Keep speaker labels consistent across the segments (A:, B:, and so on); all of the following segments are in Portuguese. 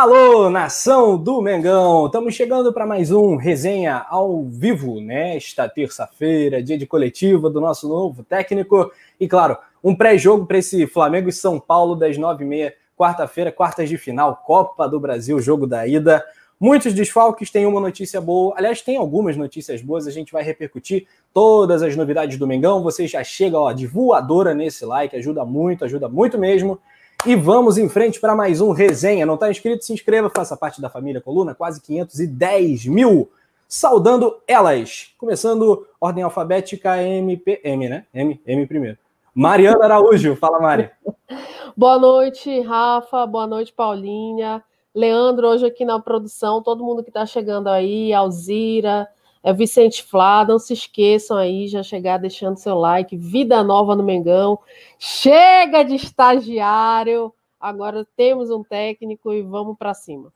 A: Alô, nação do Mengão! Estamos chegando para mais um resenha ao vivo nesta terça-feira, dia de coletiva do nosso novo técnico. E claro, um pré-jogo para esse Flamengo e São Paulo das nove e meia, quarta-feira, quartas de final, Copa do Brasil, jogo da ida. Muitos desfalques, tem uma notícia boa. Aliás, tem algumas notícias boas, a gente vai repercutir todas as novidades do Mengão. Você já chega ó, de voadora nesse like, ajuda muito, ajuda muito mesmo. E vamos em frente para mais um resenha. Não está inscrito? Se inscreva, faça parte da família Coluna, quase 510 mil. Saudando elas. Começando ordem alfabética MP, M, né? M, M primeiro. Mariana Araújo, fala Mari.
B: Boa noite, Rafa. Boa noite, Paulinha. Leandro, hoje aqui na produção, todo mundo que está chegando aí, Alzira, é Vicente Flá, não se esqueçam aí, já chegar deixando seu like, vida nova no Mengão, chega de estagiário, agora temos um técnico e vamos para cima.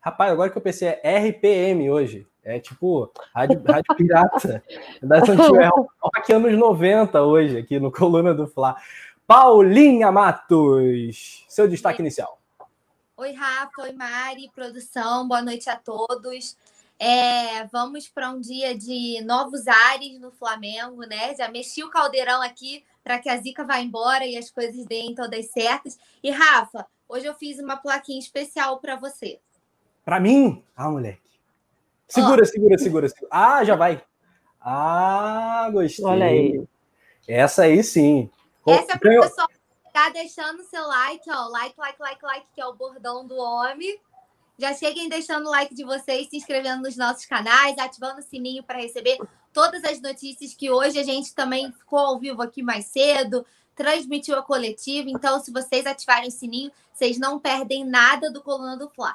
A: Rapaz, agora que eu pensei, é RPM hoje, é tipo Rádio, rádio Pirata, antigas, rock anos 90 hoje, aqui no Coluna do Fla. Paulinha Matos, seu destaque inicial.
C: Oi, Rafa, oi, Mari, produção, boa noite a todos. É, vamos para um dia de novos ares no Flamengo, né? Já mexi o caldeirão aqui para que a zica vá embora e as coisas deem todas certas. E Rafa, hoje eu fiz uma plaquinha especial para você.
A: Para mim? Ah, moleque. Segura, segura, segura, segura. Ah, já vai. Ah, gostei. Olha aí. Essa aí sim.
C: Essa é para o pessoal tá deixando seu like, ó. Like, like, like, like, que é o bordão do homem. Já cheguem deixando o like de vocês, se inscrevendo nos nossos canais, ativando o sininho para receber todas as notícias que hoje a gente também ficou ao vivo aqui mais cedo, transmitiu a coletiva. Então, se vocês ativarem o sininho, vocês não perdem nada do Coluna do Fla.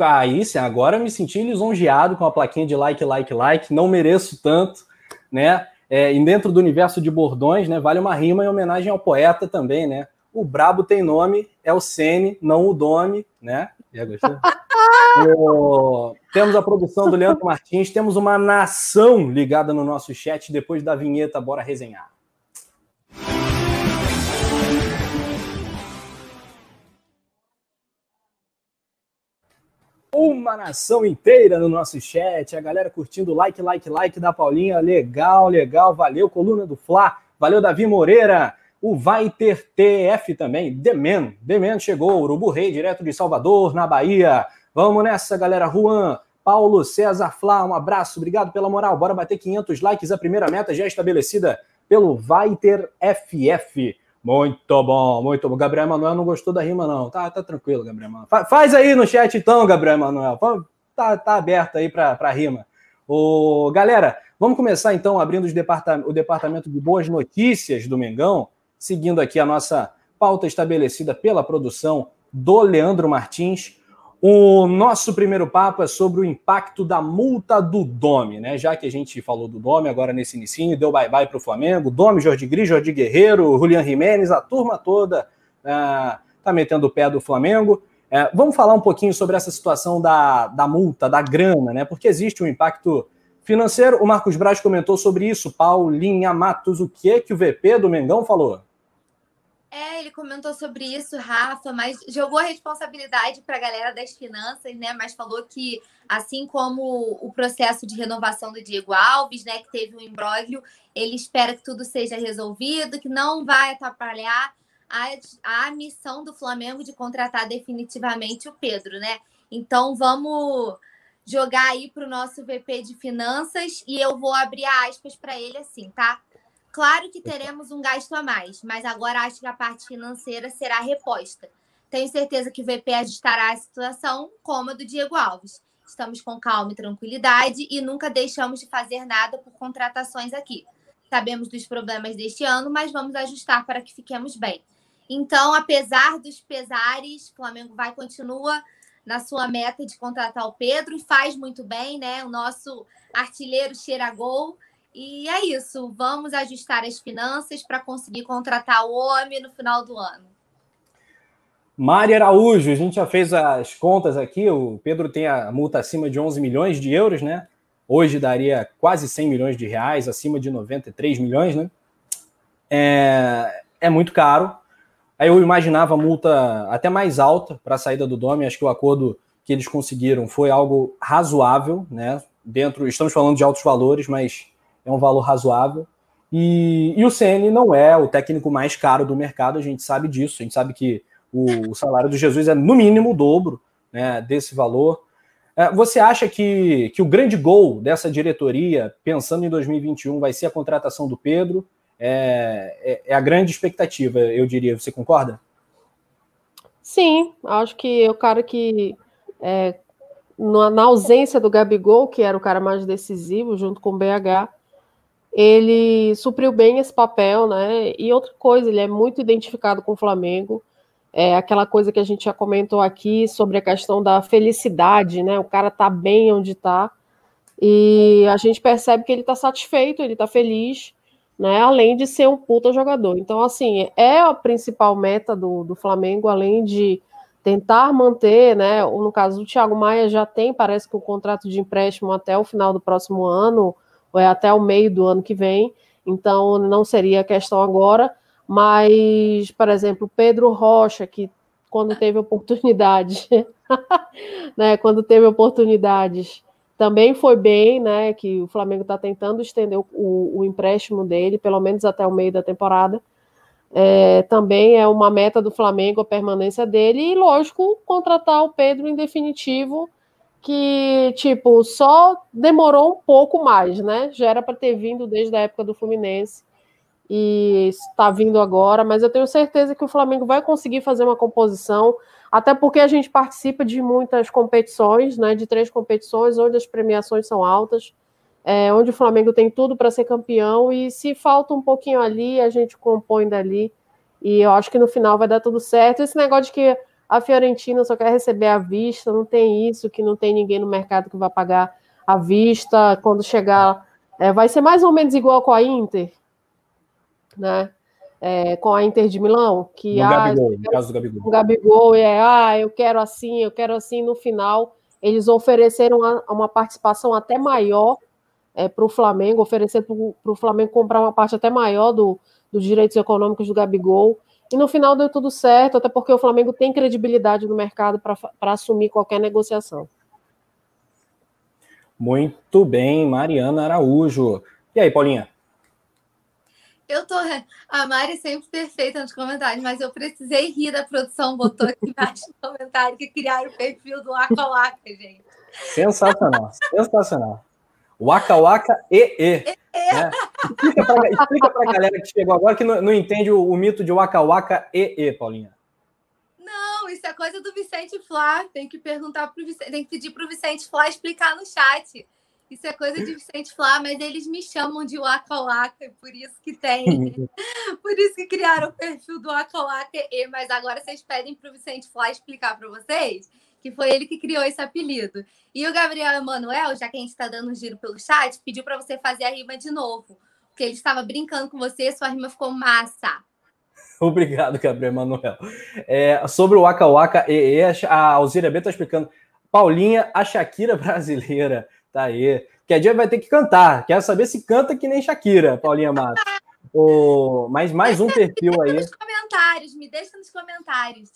A: Aí, sim, agora me senti lisonjeado com a plaquinha de like, like, like. Não mereço tanto, né? É, e dentro do universo de bordões, né, vale uma rima em homenagem ao poeta também, né? O brabo tem nome, é o Sene, não o Dome, né? Já gostou? Temos a produção do Leandro Martins, temos uma nação ligada no nosso chat. Depois da vinheta, bora resenhar. Uma nação inteira no nosso chat, a galera curtindo like, like, like da Paulinha. Legal, legal, valeu, coluna do Fla, valeu, Davi Moreira o Vai Ter TF também. Demen, Demen chegou, Urubu Rei, direto de Salvador, na Bahia. Vamos nessa, galera. Juan, Paulo, César Flá, um abraço, obrigado pela moral. Bora bater 500 likes, a primeira meta já estabelecida pelo Vai Ter FF. Muito bom, muito bom. Gabriel Emanuel não gostou da rima, não. Tá, tá tranquilo, Gabriel Emanuel. Faz aí no chat, então, Gabriel Emanuel. Tá, tá aberto aí para rima. Ô, galera, vamos começar então abrindo departam o departamento de boas notícias do Mengão seguindo aqui a nossa pauta estabelecida pela produção do Leandro Martins. O nosso primeiro papo é sobre o impacto da multa do Dome, né? Já que a gente falou do Dome agora nesse início, deu bye-bye para o Flamengo. Dome, Jorge Gris, Jorge Guerreiro, Julian Jimenez, a turma toda está uh, metendo o pé do Flamengo. Uh, vamos falar um pouquinho sobre essa situação da, da multa, da grana, né? Porque existe um impacto financeiro. O Marcos Braz comentou sobre isso. Paulinha Matos, o que que o VP do Mengão falou?
C: É, ele comentou sobre isso, Rafa, mas jogou a responsabilidade para a galera das finanças, né? Mas falou que, assim como o processo de renovação do Diego Alves, né, que teve um imbróglio, ele espera que tudo seja resolvido, que não vai atrapalhar a, a missão do Flamengo de contratar definitivamente o Pedro, né? Então vamos jogar aí para o nosso VP de finanças e eu vou abrir aspas para ele assim, tá? Claro que teremos um gasto a mais, mas agora acho que a parte financeira será reposta. Tenho certeza que o VP ajustará a situação como a do Diego Alves. Estamos com calma e tranquilidade e nunca deixamos de fazer nada por contratações aqui. Sabemos dos problemas deste ano, mas vamos ajustar para que fiquemos bem. Então, apesar dos pesares, o Flamengo vai continua na sua meta de contratar o Pedro e faz muito bem, né? O nosso artilheiro cheira gol e é isso. Vamos ajustar as finanças para conseguir contratar o homem no final do ano.
A: Mari Araújo, a gente já fez as contas aqui. O Pedro tem a multa acima de 11 milhões de euros, né? Hoje daria quase 100 milhões de reais, acima de 93 milhões, né? É, é muito caro. Aí eu imaginava multa até mais alta para a saída do Domi. Acho que o acordo que eles conseguiram foi algo razoável, né? Dentro, estamos falando de altos valores, mas é um valor razoável. E, e o CN não é o técnico mais caro do mercado, a gente sabe disso. A gente sabe que o, o salário do Jesus é no mínimo o dobro né, desse valor. É, você acha que, que o grande gol dessa diretoria, pensando em 2021, vai ser a contratação do Pedro? É, é, é, a grande expectativa, eu diria. Você concorda?
B: Sim, acho que é o cara que, é, na, ausência do Gabigol, que era o cara mais decisivo, junto com o BH, ele supriu bem esse papel, né? E outra coisa, ele é muito identificado com o Flamengo. É aquela coisa que a gente já comentou aqui sobre a questão da felicidade, né? O cara tá bem onde tá. E a gente percebe que ele tá satisfeito, ele tá feliz né? Além de ser um puta jogador. Então, assim, é a principal meta do, do Flamengo, além de tentar manter, né? No caso do Thiago Maia já tem, parece que o um contrato de empréstimo até o final do próximo ano, é até o meio do ano que vem. Então, não seria questão agora. Mas, por exemplo, Pedro Rocha, que quando teve oportunidade, né? Quando teve oportunidades também foi bem, né? Que o Flamengo está tentando estender o, o, empréstimo dele, pelo menos até o meio da temporada. É, também é uma meta do Flamengo a permanência dele, e lógico, contratar o Pedro em definitivo, que, tipo, só demorou um pouco mais, né? Já era para ter vindo desde a época do Fluminense e está vindo agora, mas eu tenho certeza que o Flamengo vai conseguir fazer uma composição até porque a gente participa de muitas competições, né, de três competições, onde as premiações são altas, é, onde o Flamengo tem tudo para ser campeão, e se falta um pouquinho ali, a gente compõe dali, e eu acho que no final vai dar tudo certo. Esse negócio de que a Fiorentina só quer receber à vista, não tem isso, que não tem ninguém no mercado que vai pagar à vista, quando chegar, é, vai ser mais ou menos igual com a Inter, né? é, com a Inter de Milão, que
A: no ah, Gabigol, no caso do Gabigol.
B: O Gabigol é, ah, eu quero assim, eu quero assim, no final eles ofereceram uma, uma participação até maior é, para o Flamengo, oferecer para o Flamengo comprar uma parte até maior do, dos direitos econômicos do Gabigol, e no final deu tudo certo, até porque o Flamengo tem credibilidade no mercado para assumir qualquer negociação.
A: Muito bem, Mariana Araújo. E aí, Paulinha?
C: Eu tô. A Mari sempre perfeita nos comentários, mas eu precisei rir da produção, botou aqui embaixo no comentário que criaram o perfil do Waka, gente.
A: Sensacional, sensacional. Waka Waka e E. Né? Explica, explica pra galera que chegou agora que não, não entende o, o, mito de Waka Waka e E, Paulinha.
C: Não, isso é coisa do Vicente Flá. Tem que perguntar pro Vicente, tem que pedir pro Vicente Flá explicar no chat. Isso é coisa de Vicente Flá, mas eles me chamam de Waka Waka, por isso que tem. por isso que criaram o perfil do Waka Waka E, mas agora vocês pedem para o Vicente Flá explicar para vocês que foi ele que criou esse apelido. E o Gabriel Emanuel, já que a gente está dando um giro pelo chat, pediu para você fazer a rima de novo. Porque ele estava brincando com você, sua rima ficou massa.
A: Obrigado, Gabriel Emanuel. É, sobre o Waka Waka E, a Alzira B está explicando. Paulinha, a Shakira brasileira. Tá aí. Que a dia vai ter que cantar. Quero saber se canta que nem Shakira, Paulinha Matos. O... Mas mais um perfil aí.
C: Nos comentários, me deixa nos comentários.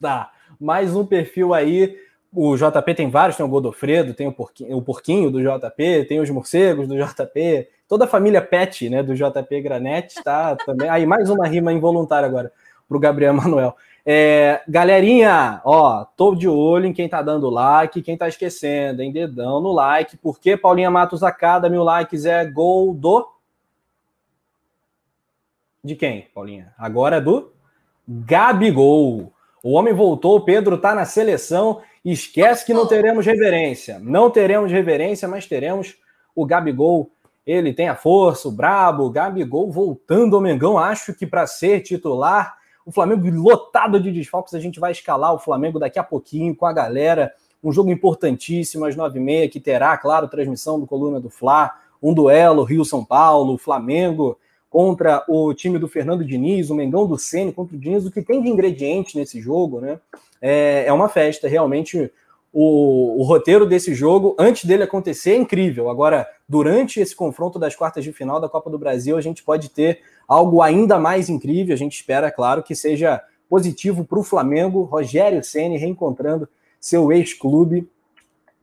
A: Tá. Mais um perfil aí. O JP tem vários, tem o Godofredo, tem o porquinho, o porquinho do JP, tem os morcegos do JP, toda a família Pet, né, do JP Granete, tá também. Aí mais uma rima involuntária agora para o Gabriel Manuel. É, galerinha, ó, tô de olho em quem tá dando like, quem tá esquecendo, hein? Dedão no like, porque Paulinha Matos a cada mil likes é gol do. De quem, Paulinha? Agora é do Gabigol. O homem voltou, o Pedro tá na seleção. Esquece que não teremos reverência. Não teremos reverência, mas teremos o Gabigol. Ele tem a força, o brabo. O Gabigol voltando ao Mengão. Acho que para ser titular o Flamengo lotado de desfalques, a gente vai escalar o Flamengo daqui a pouquinho com a galera. Um jogo importantíssimo às nove e meia, que terá, claro, transmissão do Coluna do Fla, um duelo Rio-São Paulo, Flamengo contra o time do Fernando Diniz, o Mengão do Ceni contra o Diniz, o que tem de ingrediente nesse jogo, né? É, é uma festa, realmente. O, o, roteiro desse jogo, antes dele acontecer, é incrível. Agora, durante esse confronto das quartas de final da Copa do Brasil, a gente pode ter algo ainda mais incrível. A gente espera, claro, que seja positivo para o Flamengo. Rogério Ceni reencontrando seu ex-clube,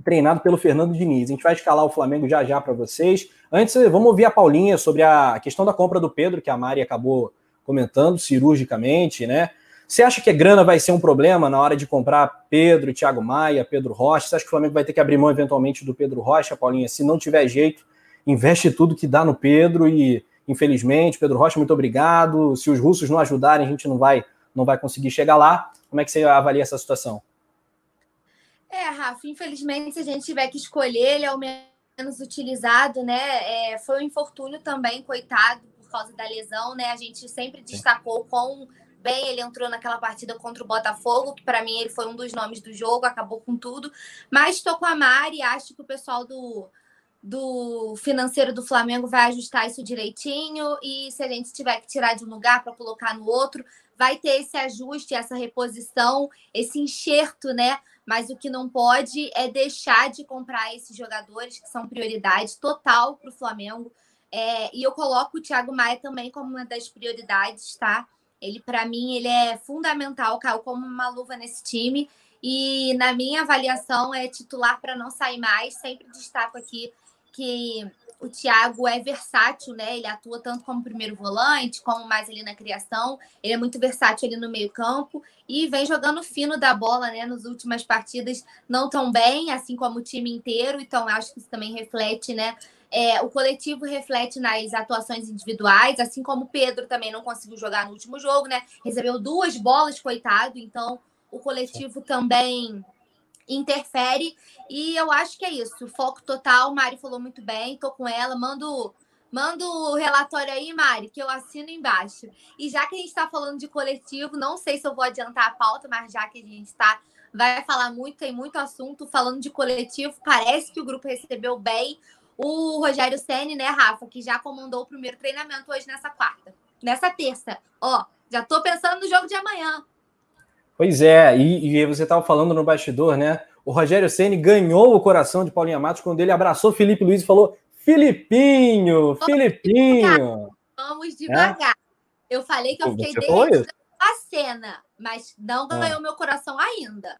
A: treinado pelo Fernando Diniz. A gente vai escalar o Flamengo já já para vocês. Antes, vamos ouvir a Paulinha sobre a questão da compra do Pedro, que a Mari acabou comentando cirurgicamente, né? Você acha que a grana vai ser um problema na hora de comprar Pedro, Thiago Maia, Pedro Rocha? Você acha que o Flamengo vai ter que abrir mão eventualmente do Pedro Rocha, Paulinha? Se não tiver jeito, investe tudo que dá no Pedro e, infelizmente, Pedro Rocha, muito obrigado. Se os russos não ajudarem, a gente não vai, não vai conseguir chegar lá. Como é que você avalia essa situação?
C: É, Rafa, infelizmente, se a gente tiver que escolher, ele é o menos utilizado, né? É, foi um infortúnio também, coitado, por causa da lesão, né? A gente sempre destacou com bem, ele entrou naquela partida contra o Botafogo, que para mim ele foi um dos nomes do jogo, acabou com tudo. Mas estou com a Mari, acho que o pessoal do, do financeiro do Flamengo vai ajustar isso direitinho e se a gente tiver que tirar de um lugar para colocar no outro, vai ter esse ajuste, essa reposição, esse enxerto, né? Mas o que não pode é deixar de comprar esses jogadores que são prioridade total para o Flamengo. É, e eu coloco o Thiago Maia também como uma das prioridades, tá? Ele, para mim, ele é fundamental, caiu como uma luva nesse time. E na minha avaliação é titular para não sair mais. Sempre destaco aqui que o Thiago é versátil, né? Ele atua tanto como primeiro volante, como mais ali na criação. Ele é muito versátil ali no meio-campo e vem jogando fino da bola, né? Nas últimas partidas não tão bem, assim como o time inteiro. Então, acho que isso também reflete, né? É, o coletivo reflete nas atuações individuais, assim como o Pedro também não conseguiu jogar no último jogo, né? Recebeu duas bolas, coitado. Então, o coletivo também interfere. E eu acho que é isso. Foco total. Mari falou muito bem, tô com ela. Mando, mando o relatório aí, Mari, que eu assino embaixo. E já que a gente está falando de coletivo, não sei se eu vou adiantar a pauta, mas já que a gente está. Vai falar muito, tem muito assunto falando de coletivo. Parece que o grupo recebeu bem o Rogério Senni, né, Rafa, que já comandou o primeiro treinamento hoje nessa quarta. Nessa terça. Ó, já tô pensando no jogo de amanhã.
A: Pois é, e, e você estava falando no bastidor, né? O Rogério Ceni ganhou o coração de Paulinha Matos quando ele abraçou Felipe Luiz e falou: Filipinho, Filipinho.
C: Vamos devagar. É? Eu falei que eu fiquei desde a cena, mas não é. ganhou é. meu coração ainda.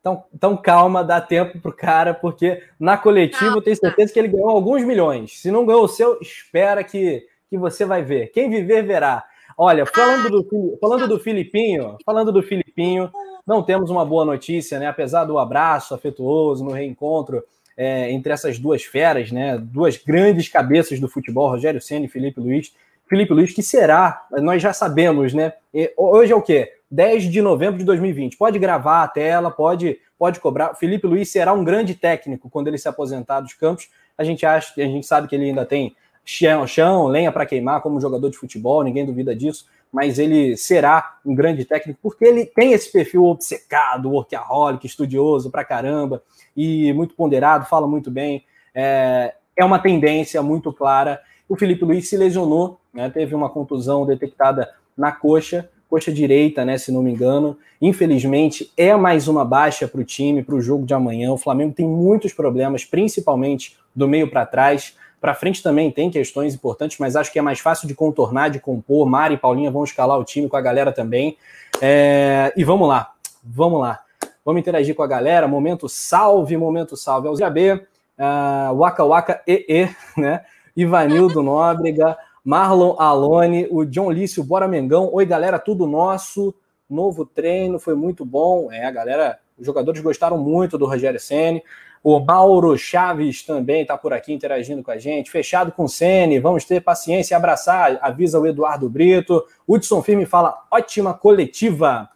A: Então, então calma, dá tempo pro cara, porque na coletiva eu tenho certeza que ele ganhou alguns milhões. Se não ganhou o seu, espera que, que você vai ver. Quem viver, verá. Olha, falando do, falando do Filipinho, falando do Filipinho, não temos uma boa notícia, né? Apesar do abraço afetuoso no reencontro é, entre essas duas feras, né? Duas grandes cabeças do futebol, Rogério Senna e Felipe Luiz. Felipe Luiz, que será, nós já sabemos, né? Hoje é o quê? 10 de novembro de 2020. Pode gravar a tela, pode, pode cobrar. Felipe Luiz será um grande técnico quando ele se aposentar dos campos. A gente acha, a gente sabe que ele ainda tem chão, chão lenha para queimar como jogador de futebol, ninguém duvida disso, mas ele será um grande técnico porque ele tem esse perfil obcecado, workaholic, estudioso pra caramba e muito ponderado, fala muito bem. É, é uma tendência muito clara. O Felipe Luiz se lesionou, né, teve uma contusão detectada na coxa, coxa direita, né, se não me engano. Infelizmente, é mais uma baixa para o time, para o jogo de amanhã. O Flamengo tem muitos problemas, principalmente do meio para trás. Para frente também tem questões importantes, mas acho que é mais fácil de contornar, de compor. Mari e Paulinha vão escalar o time com a galera também. É... E vamos lá, vamos lá. Vamos interagir com a galera. Momento salve, momento salve. Alzira B, uh, Waka Waka EE, né? Ivanildo Nóbrega, Marlon Alone, o John Lício, Bora Mengão. Oi, galera, tudo nosso. Novo treino, foi muito bom. É, a galera, os jogadores gostaram muito do Rogério Senni. O Mauro Chaves também está por aqui interagindo com a gente. Fechado com o Sene, vamos ter paciência e abraçar, avisa o Eduardo Brito. Hudson Firme fala, ótima coletiva.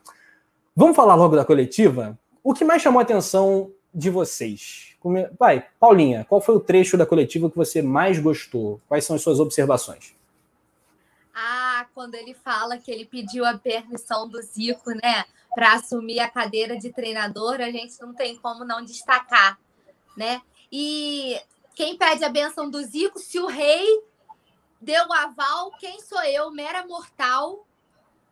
A: Vamos falar logo da coletiva? O que mais chamou a atenção de vocês? Vai, Paulinha, qual foi o trecho da coletiva que você mais gostou? Quais são as suas observações?
C: Ah, quando ele fala que ele pediu a permissão do Zico, né, para assumir a cadeira de treinador, a gente não tem como não destacar né? E quem pede a benção do Zico, se o rei deu o aval, quem sou eu, mera mortal,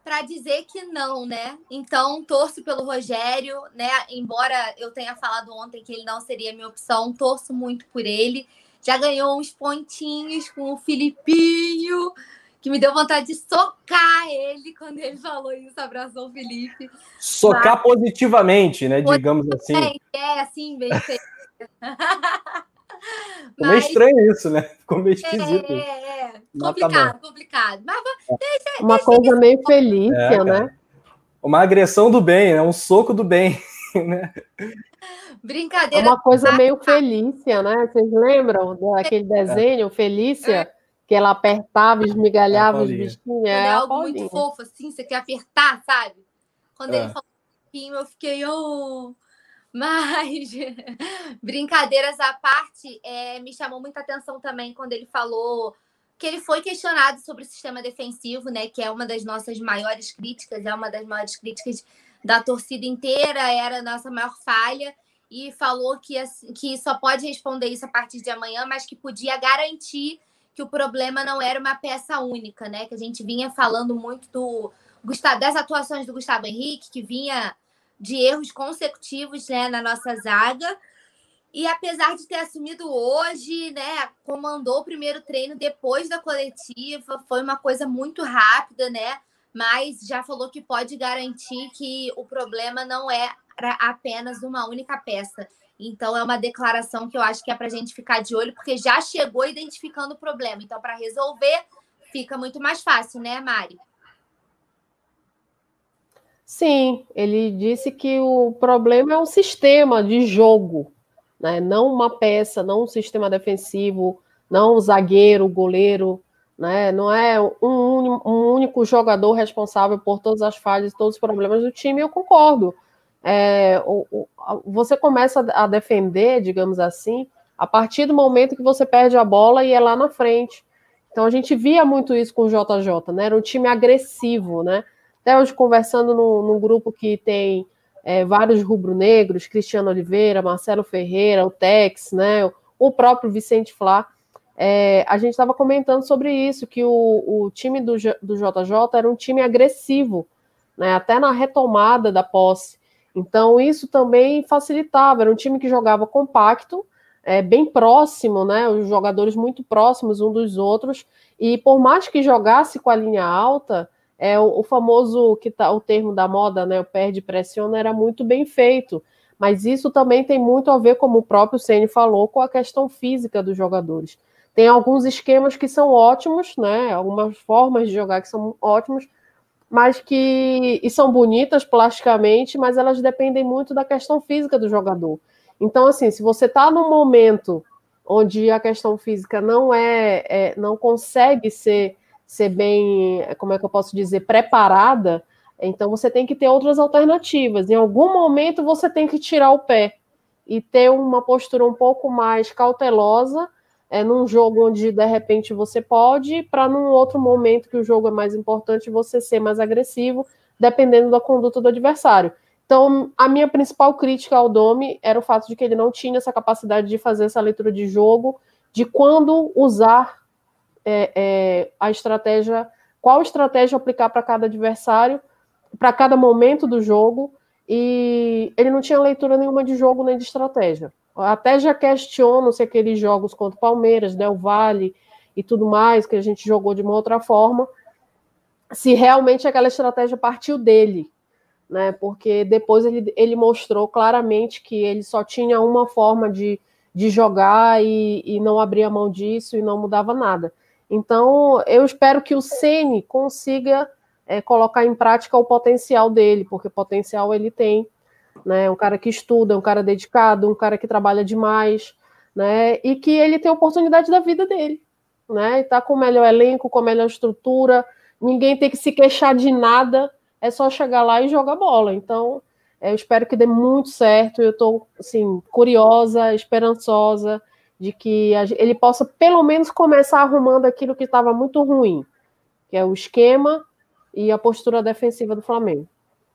C: para dizer que não, né? Então, torço pelo Rogério, né? Embora eu tenha falado ontem que ele não seria minha opção, torço muito por ele. Já ganhou uns pontinhos com o Filipinho, que me deu vontade de socar ele quando ele falou isso, abraçou o Felipe.
A: Socar Mas... positivamente, né? Digamos assim.
C: É, assim, bem feito.
A: Ficou meio estranho isso, né? Ficou meio esquisito.
C: É, é, é. complicado, tá complicado. Mas
B: deixa, Uma deixa coisa meio feliz, é, né?
A: Uma agressão do bem, né? Um soco do bem, né?
C: Brincadeira.
B: Uma coisa meio Felícia, né? Vocês lembram daquele desenho, Felícia? É. Que ela apertava, esmigalhava os bichinhos.
C: É, é algo muito fofo, assim, você quer apertar, sabe? Quando ele é. falou eu fiquei, oh, mas, brincadeiras à parte, é, me chamou muita atenção também quando ele falou que ele foi questionado sobre o sistema defensivo, né? Que é uma das nossas maiores críticas, é uma das maiores críticas da torcida inteira, era a nossa maior falha. E falou que, que só pode responder isso a partir de amanhã, mas que podia garantir que o problema não era uma peça única, né? Que a gente vinha falando muito do das atuações do Gustavo Henrique, que vinha de erros consecutivos né, na nossa zaga. E apesar de ter assumido hoje, né, comandou o primeiro treino depois da coletiva, foi uma coisa muito rápida, né? Mas já falou que pode garantir que o problema não é apenas uma única peça. Então é uma declaração que eu acho que é para a gente ficar de olho, porque já chegou identificando o problema. Então, para resolver, fica muito mais fácil, né, Mari?
B: Sim, ele disse que o problema é um sistema de jogo, né? não uma peça, não um sistema defensivo, não um zagueiro, goleiro, né? não é um, um único jogador responsável por todas as falhas, todos os problemas do time, eu concordo. É, o, o, você começa a defender, digamos assim, a partir do momento que você perde a bola e é lá na frente. Então a gente via muito isso com o JJ, né? Era um time agressivo, né? Até hoje, conversando num, num grupo que tem é, vários rubro-negros, Cristiano Oliveira, Marcelo Ferreira, o Tex, né, o próprio Vicente Flá, é, a gente estava comentando sobre isso, que o, o time do, do JJ era um time agressivo, né, até na retomada da posse. Então, isso também facilitava, era um time que jogava compacto, é, bem próximo, né, os jogadores muito próximos um dos outros, e por mais que jogasse com a linha alta, é o, o famoso que tá o termo da moda, né? O perde pressiona era muito bem feito. Mas isso também tem muito a ver, como o próprio Ceni falou, com a questão física dos jogadores. Tem alguns esquemas que são ótimos, né? Algumas formas de jogar que são ótimos, mas que e são bonitas plasticamente, mas elas dependem muito da questão física do jogador. Então, assim, se você está num momento onde a questão física não é, é não consegue ser ser bem, como é que eu posso dizer, preparada, então você tem que ter outras alternativas. Em algum momento você tem que tirar o pé e ter uma postura um pouco mais cautelosa é, num jogo onde de repente você pode, para num outro momento que o jogo é mais importante você ser mais agressivo, dependendo da conduta do adversário. Então, a minha principal crítica ao Domi era o fato de que ele não tinha essa capacidade de fazer essa leitura de jogo, de quando usar é, é, a estratégia, qual estratégia aplicar para cada adversário, para cada momento do jogo, e ele não tinha leitura nenhuma de jogo nem de estratégia. Até já questiono se aqueles jogos contra o Palmeiras, Del Valle e tudo mais, que a gente jogou de uma outra forma, se realmente aquela estratégia partiu dele, né? Porque depois ele, ele mostrou claramente que ele só tinha uma forma de, de jogar e, e não abria mão disso e não mudava nada. Então, eu espero que o Ceni consiga é, colocar em prática o potencial dele, porque potencial ele tem, né? Um cara que estuda, um cara dedicado, um cara que trabalha demais, né? E que ele tem a oportunidade da vida dele, né? E tá com o melhor elenco, com a melhor estrutura, ninguém tem que se queixar de nada, é só chegar lá e jogar bola. Então, é, eu espero que dê muito certo. Eu estou assim, curiosa, esperançosa de que ele possa pelo menos começar arrumando aquilo que estava muito ruim, que é o esquema e a postura defensiva do Flamengo.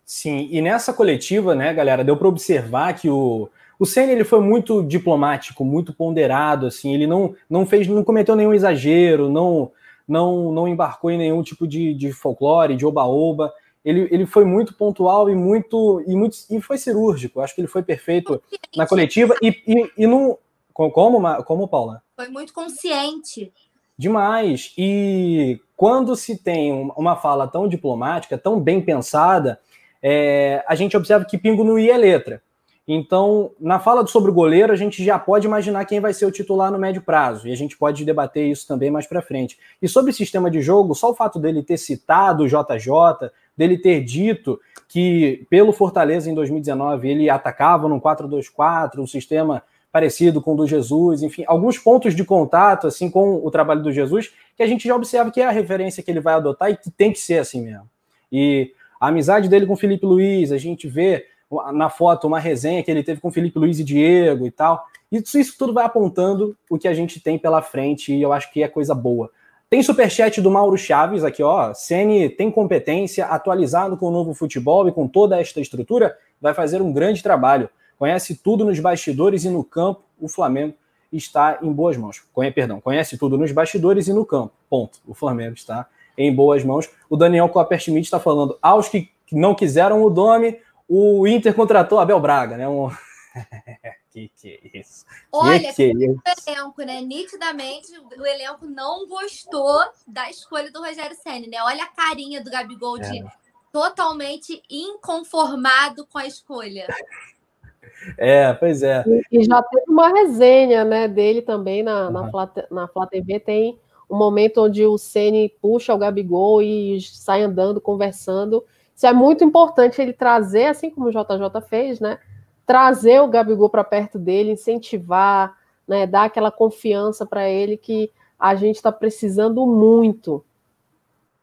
A: Sim, e nessa coletiva, né, galera, deu para observar que o o Senna ele foi muito diplomático, muito ponderado, assim, ele não não fez, não cometeu nenhum exagero, não não não embarcou em nenhum tipo de, de folclore, de oba-oba. Ele, ele foi muito pontual e muito e muito e foi cirúrgico. Acho que ele foi perfeito na coletiva e, e, e não como, como Paula?
C: Foi muito consciente.
A: Demais. E quando se tem uma fala tão diplomática, tão bem pensada, é, a gente observa que pingo no i é letra. Então, na fala sobre o goleiro, a gente já pode imaginar quem vai ser o titular no médio prazo, e a gente pode debater isso também mais para frente. E sobre o sistema de jogo, só o fato dele ter citado o JJ, dele ter dito que pelo Fortaleza em 2019 ele atacava no 4-2-4, um sistema parecido com o do Jesus, enfim, alguns pontos de contato assim com o trabalho do Jesus, que a gente já observa que é a referência que ele vai adotar e que tem que ser assim mesmo. E a amizade dele com Felipe Luiz, a gente vê na foto uma resenha que ele teve com Felipe Luiz e Diego e tal. Isso, isso tudo vai apontando o que a gente tem pela frente e eu acho que é coisa boa. Tem superchat do Mauro Chaves aqui, ó. Ceni tem competência, atualizado com o novo futebol e com toda esta estrutura, vai fazer um grande trabalho. Conhece tudo nos bastidores e no campo. O Flamengo está em boas mãos. Conhe, perdão, conhece tudo nos bastidores e no campo. Ponto. O Flamengo está em boas mãos. O Daniel Copperschmidt está falando aos que não quiseram o Dome, o Inter contratou Abel Braga, né? Um... que que é isso?
C: Olha, que, que é isso? o elenco, né? Nitidamente o elenco não gostou da escolha do Rogério Senna, né? Olha a carinha do Gabigol de é. totalmente inconformado com a escolha.
A: É, pois é.
B: E, já teve uma resenha, né, dele também na, uhum. na, Flá, na Flá TV, tem um momento onde o Ceni puxa o Gabigol e sai andando, conversando, isso é muito importante ele trazer, assim como o JJ fez, né? Trazer o Gabigol para perto dele, incentivar, né? Dar aquela confiança para ele que a gente está precisando muito.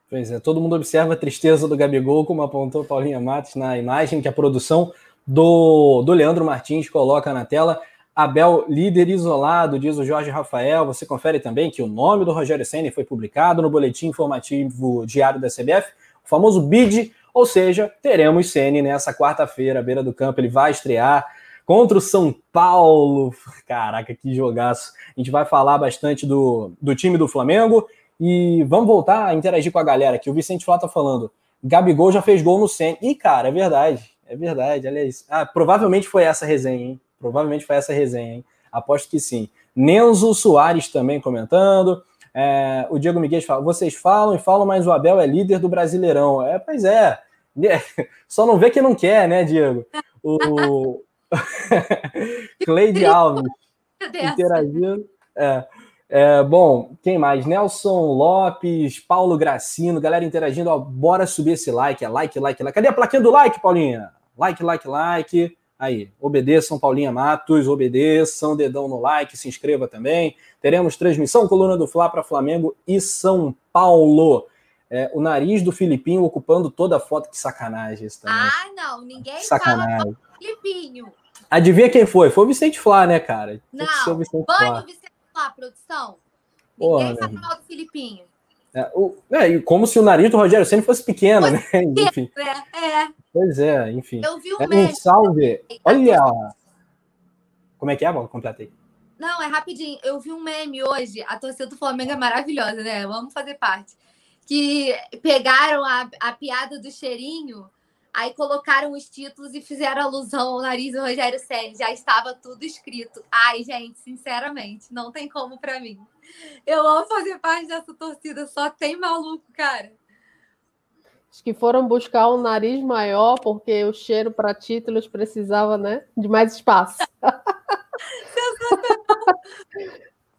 A: Pois é, todo mundo observa a tristeza do Gabigol, como apontou Paulinha Matos na imagem que a produção do, do Leandro Martins coloca na tela. Abel, líder isolado, diz o Jorge Rafael. Você confere também que o nome do Rogério Senna foi publicado no boletim informativo diário da CBF, o famoso BID, ou seja, teremos Ceni nessa quarta-feira, à beira do campo. Ele vai estrear contra o São Paulo. Caraca, que jogaço. A gente vai falar bastante do, do time do Flamengo e vamos voltar a interagir com a galera aqui. O Vicente Flá tá falando. Gabigol já fez gol no Ceni. Ih, cara, é verdade. É verdade, olha isso. Ah, provavelmente foi essa resenha, hein? Provavelmente foi essa resenha, hein? Aposto que sim. Nenzo Soares também comentando. É, o Diego Miguel fala: vocês falam e falam, mas o Abel é líder do Brasileirão. É, pois é. Só não vê que não quer, né, Diego? O Cleide Alves interagindo. É. É, bom, quem mais? Nelson Lopes, Paulo Gracino, galera interagindo. Ó, bora subir esse like. É like, like, like. Cadê a plaquinha do like, Paulinha? Like, like, like. Aí, obedeçam Paulinha Matos, obedeçam, dedão no like, se inscreva também. Teremos transmissão coluna do Fla para Flamengo e São Paulo. É, o nariz do Filipinho ocupando toda a foto, que sacanagem isso também.
C: Ah, não, ninguém sacanagem. fala do Filipinho.
A: Adivinha quem foi? Foi o Vicente Flá, né, cara?
C: Não, banho Vicente Flá. Produção. Ninguém fala mal do Filipinho.
A: É, o, é, como se o nariz do Rogério sempre fosse pequeno, né?
C: enfim. É, é.
A: Pois é, enfim.
C: Eu vi um
A: é. Um salve. Olha. Como é que é, bom? Completei.
C: Não, é rapidinho. Eu vi um meme hoje. A torcida do Flamengo é maravilhosa, né? Vamos fazer parte. Que pegaram a, a piada do cheirinho Aí colocaram os títulos e fizeram alusão ao nariz do Rogério Senna. Já estava tudo escrito. Ai, gente, sinceramente, não tem como para mim. Eu amo fazer parte dessa torcida, só tem maluco, cara.
B: Acho que foram buscar um nariz maior, porque o cheiro para títulos precisava, né, de mais espaço.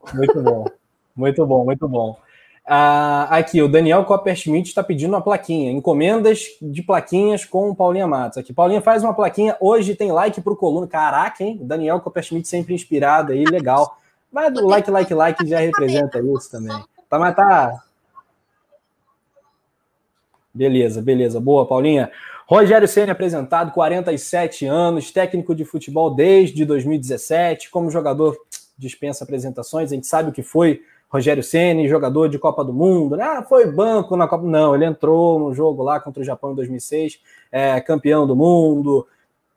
A: muito bom, muito bom, muito bom. Ah, aqui, o Daniel Copperschmidt está pedindo uma plaquinha. Encomendas de plaquinhas com Paulinha Matos. Aqui, Paulinha faz uma plaquinha. Hoje tem like pro coluna. Caraca, hein? Daniel Copperschmidt sempre inspirado aí, legal. Mas o like, like, like já representa isso também. Tá, mas tá. Beleza, beleza. Boa, Paulinha. Rogério Senna apresentado, 47 anos, técnico de futebol desde 2017. Como jogador, dispensa apresentações. A gente sabe o que foi Rogério Ceni, jogador de Copa do Mundo, né? Ah, foi banco na Copa. Não, ele entrou no jogo lá contra o Japão em 2006, é, campeão do mundo,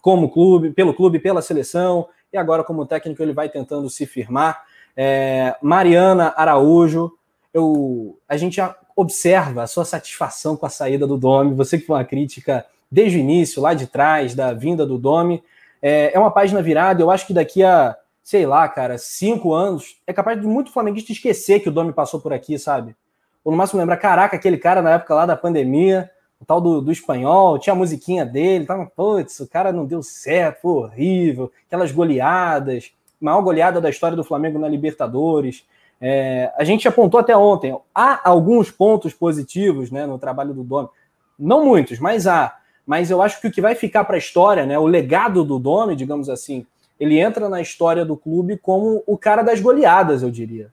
A: como clube, pelo clube, pela seleção, e agora como técnico ele vai tentando se firmar. É, Mariana Araújo, eu, a gente observa a sua satisfação com a saída do Domi. Você que foi uma crítica desde o início, lá de trás, da vinda do Domi. É, é uma página virada, eu acho que daqui a sei lá, cara, cinco anos, é capaz de muito flamenguista esquecer que o Domi passou por aqui, sabe? Ou no máximo lembrar, caraca, aquele cara na época lá da pandemia, o tal do, do espanhol, tinha a musiquinha dele, tava, putz, o cara não deu certo, foi horrível, aquelas goleadas, maior goleada da história do Flamengo na Libertadores. É, a gente apontou até ontem, há alguns pontos positivos né, no trabalho do Domi, não muitos, mas há. Mas eu acho que o que vai ficar para a história, né, o legado do Domi, digamos assim, ele entra na história do clube como o cara das goleadas, eu diria.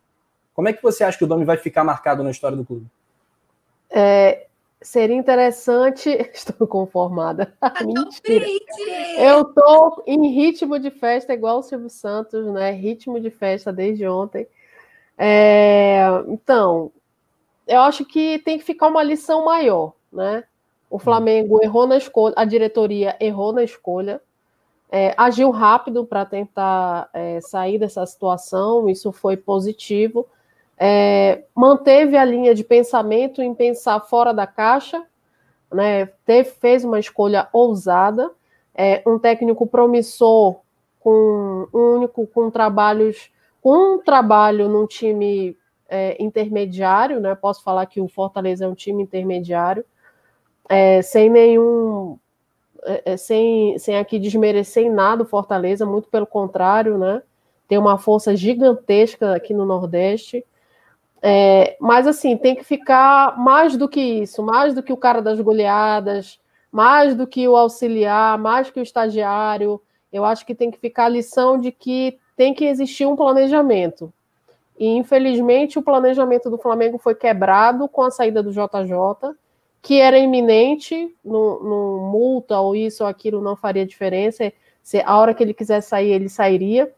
A: Como é que você acha que o Domi vai ficar marcado na história do clube?
B: É, seria interessante. Estou conformada. Mentira. Eu estou em ritmo de festa, igual o Silvio Santos, né? Ritmo de festa desde ontem. É, então, eu acho que tem que ficar uma lição maior, né? O Flamengo errou na escolha, a diretoria errou na escolha, é, agiu rápido para tentar é, sair dessa situação, isso foi positivo. É, manteve a linha de pensamento em pensar fora da caixa, né, teve, fez uma escolha ousada, é, um técnico promissor com um único com trabalhos com um trabalho num time é, intermediário, né? Posso falar que o Fortaleza é um time intermediário, é, sem nenhum é, é, sem, sem aqui desmerecer em nada o Fortaleza, muito pelo contrário, né? Tem uma força gigantesca aqui no Nordeste. É, mas assim, tem que ficar mais do que isso, mais do que o cara das goleadas, mais do que o auxiliar, mais que o estagiário. Eu acho que tem que ficar a lição de que tem que existir um planejamento. E infelizmente o planejamento do Flamengo foi quebrado com a saída do JJ que era iminente, no, multa ou isso ou aquilo não faria diferença. Se a hora que ele quiser sair, ele sairia,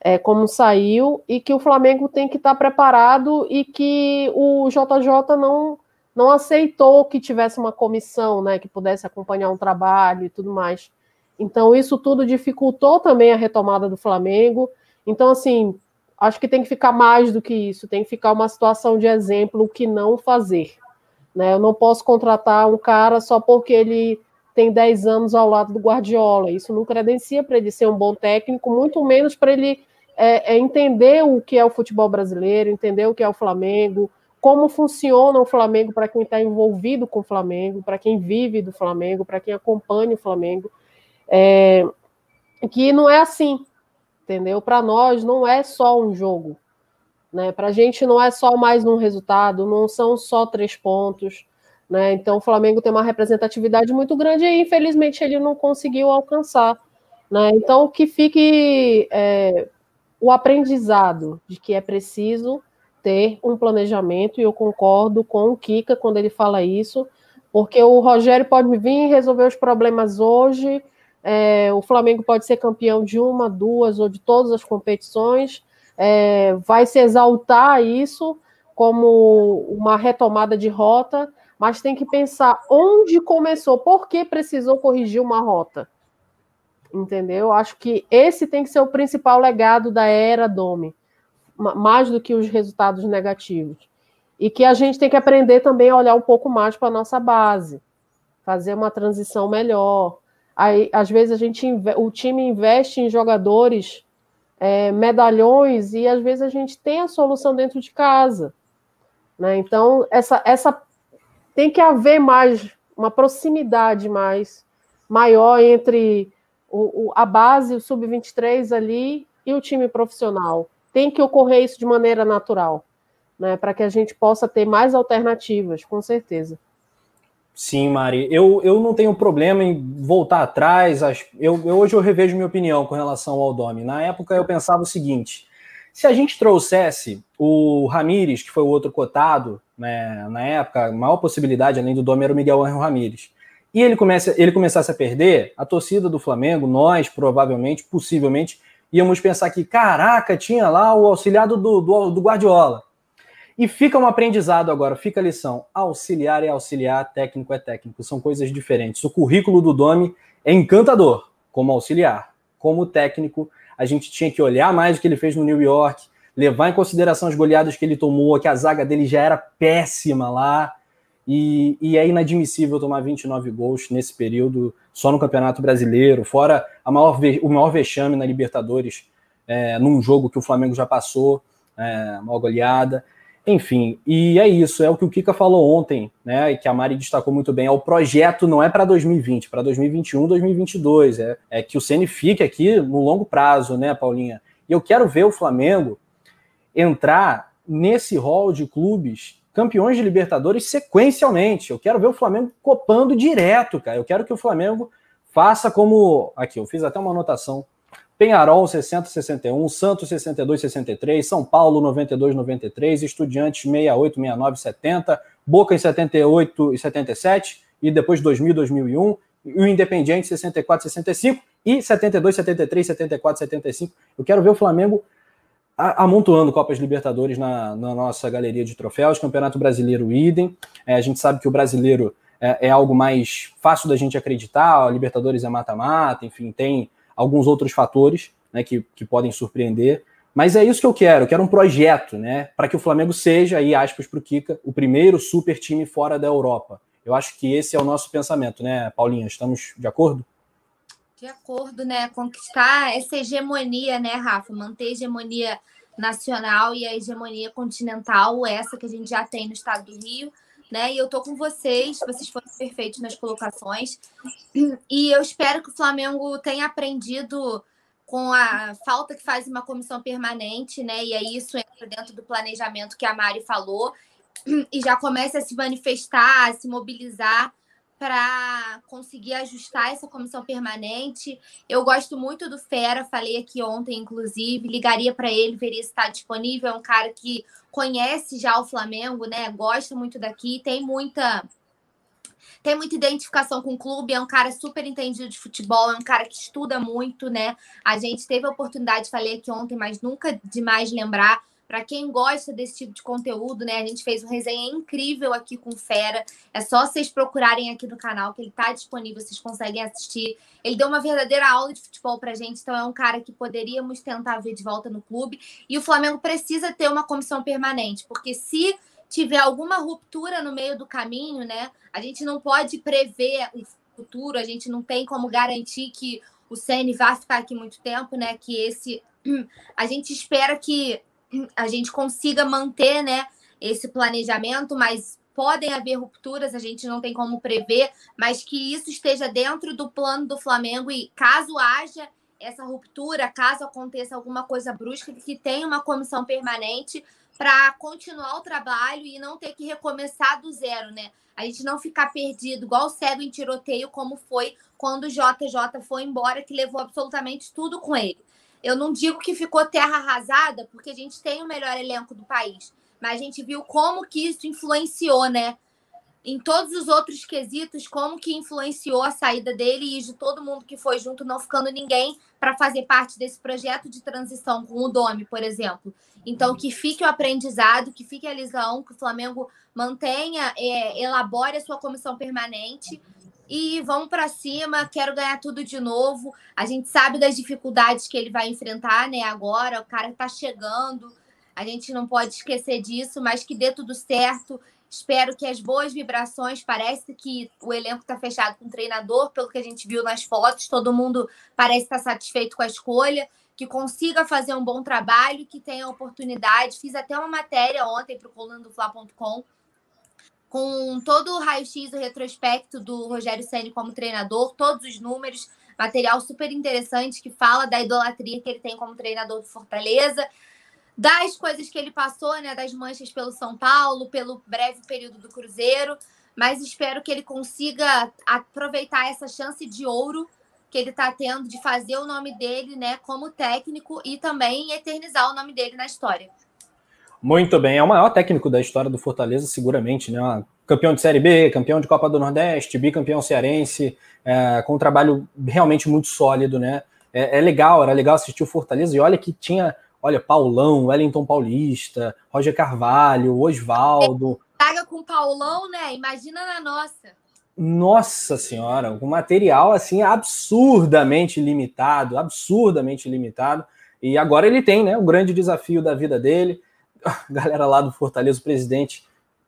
B: é, como saiu, e que o Flamengo tem que estar preparado e que o JJ não, não aceitou que tivesse uma comissão, né, que pudesse acompanhar um trabalho e tudo mais. Então, isso tudo dificultou também a retomada do Flamengo. Então, assim, acho que tem que ficar mais do que isso, tem que ficar uma situação de exemplo o que não fazer. Né? Eu não posso contratar um cara só porque ele tem 10 anos ao lado do Guardiola. Isso não credencia para ele ser um bom técnico, muito menos para ele é, é entender o que é o futebol brasileiro, entender o que é o Flamengo, como funciona o Flamengo para quem está envolvido com o Flamengo, para quem vive do Flamengo, para quem acompanha o Flamengo. É, que não é assim, entendeu? Para nós não é só um jogo. Né? Para a gente não é só mais um resultado, não são só três pontos. Né? Então o Flamengo tem uma representatividade muito grande e infelizmente ele não conseguiu alcançar. Né? Então que fique é, o aprendizado de que é preciso ter um planejamento, e eu concordo com o Kika quando ele fala isso, porque o Rogério pode vir resolver os problemas hoje, é, o Flamengo pode ser campeão de uma, duas ou de todas as competições, é, vai se exaltar isso como uma retomada de rota, mas tem que pensar onde começou, por que precisou corrigir uma rota. Entendeu? Acho que esse tem que ser o principal legado da era Dome, mais do que os resultados negativos. E que a gente tem que aprender também a olhar um pouco mais para a nossa base, fazer uma transição melhor. Aí, às vezes a gente o time investe em jogadores é, medalhões e às vezes a gente tem a solução dentro de casa. Né? Então, essa, essa tem que haver mais uma proximidade mais maior entre o, o a base, o sub-23 ali e o time profissional. Tem que ocorrer isso de maneira natural, né? para que a gente possa ter mais alternativas, com certeza.
A: Sim, Mari. Eu, eu não tenho problema em voltar atrás. Eu, eu, hoje eu revejo minha opinião com relação ao Domi. Na época eu pensava o seguinte: se a gente trouxesse o Ramires, que foi o outro cotado, né, na época, a maior possibilidade além do Domi era o Miguel Angel Ramires, e ele, comece, ele começasse a perder, a torcida do Flamengo, nós provavelmente, possivelmente, íamos pensar que, caraca, tinha lá o auxiliado do, do, do Guardiola. E fica um aprendizado agora, fica a lição. Auxiliar é auxiliar, técnico é técnico, são coisas diferentes. O currículo do Domi é encantador como auxiliar. Como técnico, a gente tinha que olhar mais o que ele fez no New York, levar em consideração as goleadas que ele tomou, que a zaga dele já era péssima lá. E, e, é inadmissível tomar 29 gols nesse período, só no Campeonato Brasileiro, fora maior, o maior vexame na Libertadores é, num jogo que o Flamengo já passou, é, uma goleada. Enfim, e é isso, é o que o Kika falou ontem, né? E que a Mari destacou muito bem. É o projeto não é para 2020, para 2021, 2022. É, é que o CN fique aqui no longo prazo, né, Paulinha? E eu quero ver o Flamengo entrar nesse hall de clubes campeões de Libertadores sequencialmente. Eu quero ver o Flamengo copando direto, cara. Eu quero que o Flamengo faça como. Aqui, eu fiz até uma anotação. Penharol 60 61, Santos 62 63, São Paulo 92 93, Estudiantes 68 69 70, Boca em 78 e 77 e depois 2000 2001 e o Independiente 64 65 e 72 73 74 75. Eu quero ver o Flamengo amontoando Copas Libertadores na, na, nossa galeria de troféus, Campeonato Brasileiro idem. É, a gente sabe que o brasileiro é, é, algo mais fácil da gente acreditar, a Libertadores é mata-mata, enfim, tem alguns outros fatores né, que, que podem surpreender. Mas é isso que eu quero, eu quero um projeto, né, para que o Flamengo seja, aí aspas para o Kika, o primeiro super time fora da Europa. Eu acho que esse é o nosso pensamento, né, Paulinha? Estamos de acordo?
C: De acordo, né? Conquistar essa hegemonia, né, Rafa? Manter a hegemonia nacional e a hegemonia continental, essa que a gente já tem no estado do Rio, né? E eu tô com vocês, vocês foram perfeitos nas colocações. E eu espero que o Flamengo tenha aprendido com a falta que faz uma comissão permanente, né? E aí isso entra dentro do planejamento que a Mari falou e já comece a se manifestar, a se mobilizar para conseguir ajustar essa comissão permanente. Eu gosto muito do Fera, falei aqui ontem, inclusive, ligaria para ele, veria se está disponível. É um cara que conhece já o Flamengo, né? Gosta muito daqui, tem muita tem muita identificação com o clube, é um cara super entendido de futebol, é um cara que estuda muito, né? A gente teve a oportunidade, falei aqui ontem, mas nunca demais lembrar, para quem gosta desse tipo de conteúdo, né? A gente fez uma resenha incrível aqui com o Fera. É só vocês procurarem aqui no canal que ele está disponível, vocês conseguem assistir. Ele deu uma verdadeira aula de futebol pra gente, então é um cara que poderíamos tentar ver de volta no clube. E o Flamengo precisa ter uma comissão permanente, porque se tiver alguma ruptura no meio do caminho, né? A gente não pode prever o futuro, a gente não tem como garantir que o CN vai ficar aqui muito tempo, né? Que esse a gente espera que a gente consiga manter né, esse planejamento, mas podem haver rupturas, a gente não tem como prever, mas que isso esteja dentro do plano do Flamengo e caso haja essa ruptura, caso aconteça alguma coisa brusca, que tenha uma comissão permanente para continuar o trabalho e não ter que recomeçar do zero, né? A gente não ficar perdido, igual cego em tiroteio, como foi quando o JJ foi embora, que levou absolutamente tudo com ele. Eu não digo que ficou terra arrasada, porque a gente tem o melhor elenco do país, mas a gente viu como que isso influenciou, né? Em todos os outros quesitos, como que influenciou a saída dele e de todo mundo que foi junto, não ficando ninguém para fazer parte desse projeto de transição com o Domi, por exemplo. Então, que fique o aprendizado, que fique a lição, que o Flamengo mantenha, é, elabore a sua comissão permanente e vamos para cima, quero ganhar tudo de novo. A gente sabe das dificuldades que ele vai enfrentar, né? Agora, o cara está chegando, a gente não pode esquecer disso, mas que dê tudo certo. Espero que as boas vibrações. Parece que o elenco está fechado com o treinador, pelo que a gente viu nas fotos. Todo mundo parece estar satisfeito com a escolha. Que consiga fazer um bom trabalho, que tenha oportunidade. Fiz até uma matéria ontem para o colunadofla.com com todo o raio-x, o retrospecto do Rogério Ceni como treinador, todos os números, material super interessante que fala da idolatria que ele tem como treinador do Fortaleza, das coisas que ele passou, né, das manchas pelo São Paulo, pelo breve período do Cruzeiro, mas espero que ele consiga aproveitar essa chance de ouro que ele está tendo de fazer o nome dele, né, como técnico e também eternizar o nome dele na história.
A: Muito bem, é o maior técnico da história do Fortaleza, seguramente, né? Campeão de Série B, campeão de Copa do Nordeste, bicampeão cearense, é, com um trabalho realmente muito sólido, né? É, é, legal, era legal assistir o Fortaleza, e olha que tinha, olha, Paulão, Wellington Paulista, Roger Carvalho, Osvaldo.
C: Paga com Paulão, né? Imagina na nossa.
A: Nossa senhora, um material assim absurdamente limitado, absurdamente limitado. E agora ele tem, né, o grande desafio da vida dele a galera lá do Fortaleza, o presidente,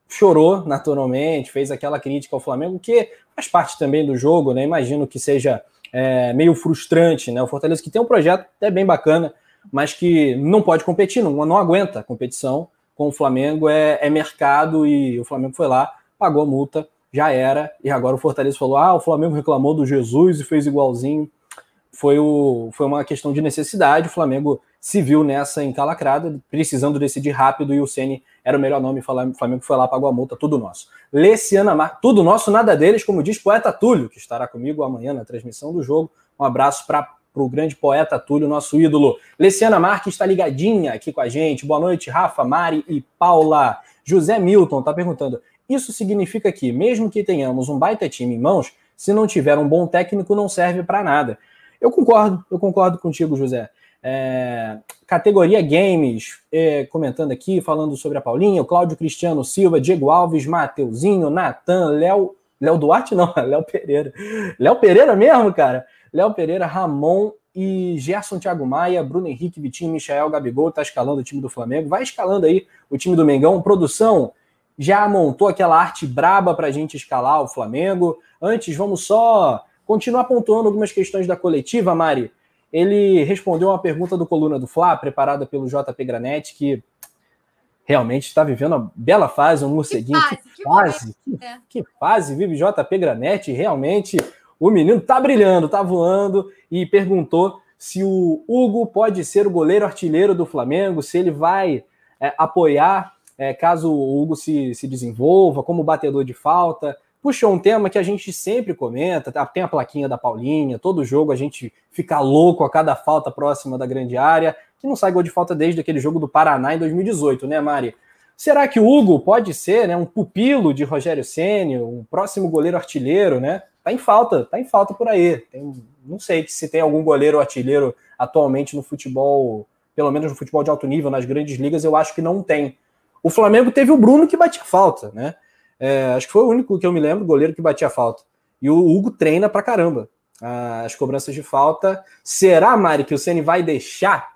A: chorou naturalmente, fez aquela crítica ao Flamengo, que faz parte também do jogo, né? Imagino que seja é, meio frustrante, né? O Fortaleza que tem um projeto até bem bacana, mas que não pode competir, não, não aguenta a competição com o Flamengo, é, é mercado e o Flamengo foi lá, pagou a multa, já era, e agora o Fortaleza falou: ah, o Flamengo reclamou do Jesus e fez igualzinho. Foi, o, foi uma questão de necessidade, o Flamengo se viu nessa encalacrada, precisando decidir rápido, e o Ceni era o melhor nome, o Flamengo foi lá, pagou a multa, tudo nosso. Leciana Mar, tudo nosso, nada deles, como diz poeta Túlio, que estará comigo amanhã na transmissão do jogo. Um abraço para o grande poeta Túlio, nosso ídolo. Leciana Marques está ligadinha aqui com a gente. Boa noite, Rafa, Mari e Paula. José Milton está perguntando: isso significa que, mesmo que tenhamos um baita time em mãos, se não tiver um bom técnico, não serve para nada. Eu concordo, eu concordo contigo, José. É, categoria Games, é, comentando aqui, falando sobre a Paulinha, o Cláudio Cristiano Silva, Diego Alves, Mateuzinho, Natan, Léo. Léo Duarte, não, Léo Pereira. Léo Pereira mesmo, cara? Léo Pereira, Ramon e Gerson Thiago Maia, Bruno Henrique, Vitinho, Michael, Gabigol, tá escalando o time do Flamengo. Vai escalando aí o time do Mengão. Produção, já montou aquela arte braba para a gente escalar o Flamengo. Antes, vamos só continuar pontuando algumas questões da coletiva, Mari. Ele respondeu uma pergunta do Coluna do Fla, preparada pelo JP Granete, que realmente está vivendo uma bela fase, um morceguinho. Que fase, que fase, que, é. que fase vive JP Granete. Realmente, o menino tá brilhando, tá voando, e perguntou se o Hugo pode ser o goleiro artilheiro do Flamengo, se ele vai é, apoiar é, caso o Hugo se, se desenvolva como batedor de falta, puxou um tema que a gente sempre comenta, tá? tem a plaquinha da Paulinha, todo jogo a gente fica louco a cada falta próxima da grande área, que não sai gol de falta desde aquele jogo do Paraná em 2018, né, Mari? Será que o Hugo pode ser né, um pupilo de Rogério Ceni, um próximo goleiro artilheiro, né? Tá em falta, tá em falta por aí. Tem, não sei se tem algum goleiro artilheiro atualmente no futebol, pelo menos no futebol de alto nível, nas grandes ligas, eu acho que não tem. O Flamengo teve o Bruno que batia falta, né? É, acho que foi o único que eu me lembro, goleiro que batia falta. E o Hugo treina pra caramba as cobranças de falta. Será, Mari, que o Ceni vai deixar?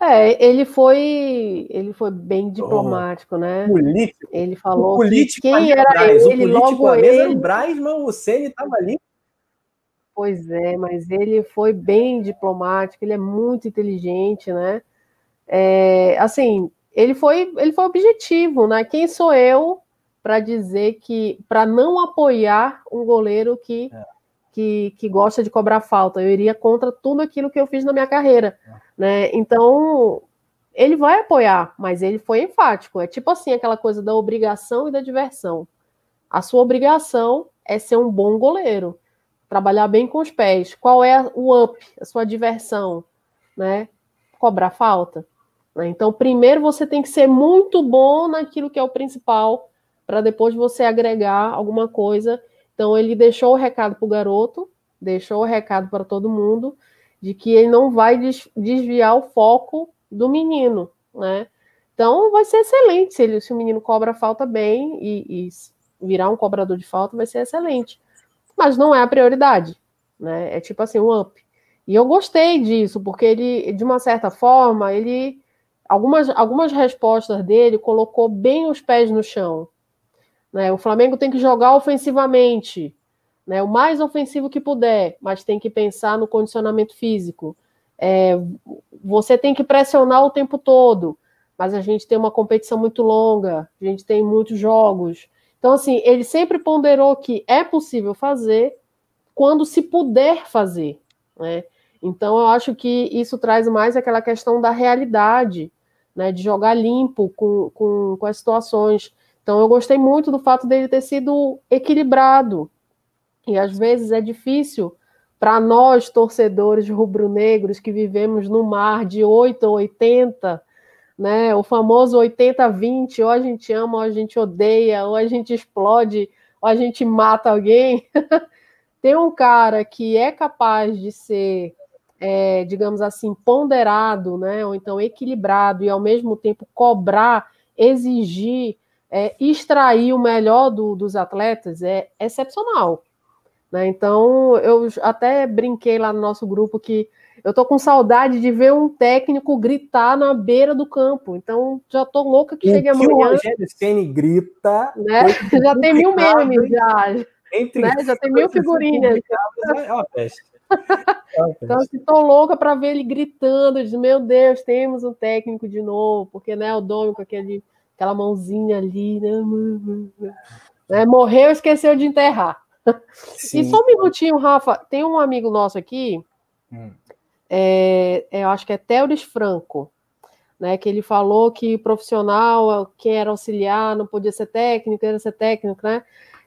B: É, ele foi, ele foi bem diplomático, oh, né?
A: Político.
B: Ele falou
A: político
B: que quem era Braz, ele,
A: o
B: logo
A: ele. Era o Braz, mas o Ceni estava ali.
B: Pois é, mas ele foi bem diplomático, ele é muito inteligente, né? É, assim, ele foi, ele foi objetivo, né? Quem sou eu para dizer que para não apoiar um goleiro que, é. que, que gosta de cobrar falta? Eu iria contra tudo aquilo que eu fiz na minha carreira, é. né? Então ele vai apoiar, mas ele foi enfático. É tipo assim aquela coisa da obrigação e da diversão. A sua obrigação é ser um bom goleiro, trabalhar bem com os pés. Qual é o up, a sua diversão, né? Cobrar falta. Né? Então, primeiro você tem que ser muito bom naquilo que é o principal, para depois você agregar alguma coisa. Então, ele deixou o recado para o garoto, deixou o recado para todo mundo, de que ele não vai desviar o foco do menino, né? Então, vai ser excelente se, ele, se o menino cobra falta bem e, e virar um cobrador de falta, vai ser excelente. Mas não é a prioridade, né? É tipo assim, um up. E eu gostei disso, porque ele, de uma certa forma, ele algumas, algumas respostas dele colocou bem os pés no chão. Né? O Flamengo tem que jogar ofensivamente, né? o mais ofensivo que puder, mas tem que pensar no condicionamento físico. É, você tem que pressionar o tempo todo, mas a gente tem uma competição muito longa, a gente tem muitos jogos. Então, assim, ele sempre ponderou que é possível fazer quando se puder fazer. Né? Então, eu acho que isso traz mais aquela questão da realidade né, de jogar limpo com, com, com as situações. Então, eu gostei muito do fato dele ter sido equilibrado. E às vezes é difícil para nós, torcedores rubro-negros, que vivemos no mar de 8 ou 80, né? O famoso 80-20, ou a gente ama, ou a gente odeia, ou a gente explode, ou a gente mata alguém. Tem um cara que é capaz de ser é, digamos assim, ponderado, né, ou então equilibrado e ao mesmo tempo cobrar, exigir, é, extrair o melhor do, dos atletas é excepcional. Né? Então, eu até brinquei lá no nosso grupo que eu tô com saudade de ver um técnico gritar na beira do campo. Então, já tô louca que chegue amanhã.
A: O Rogério Ceni grita.
B: Né? Já tem mil memes já. Entre né? Já tem mil figurinhas.
A: É uma peste.
B: Então, assim, tô louca para ver ele gritando, de meu Deus, temos um técnico de novo, porque né, o dono com aquele, aquela mãozinha ali, né? né morreu, esqueceu de enterrar. Sim. E só um minutinho, Rafa, tem um amigo nosso aqui, hum. é, é, eu acho que é Teores Franco, né, que ele falou que profissional, quem era auxiliar, não podia ser técnico, era ser técnico, né?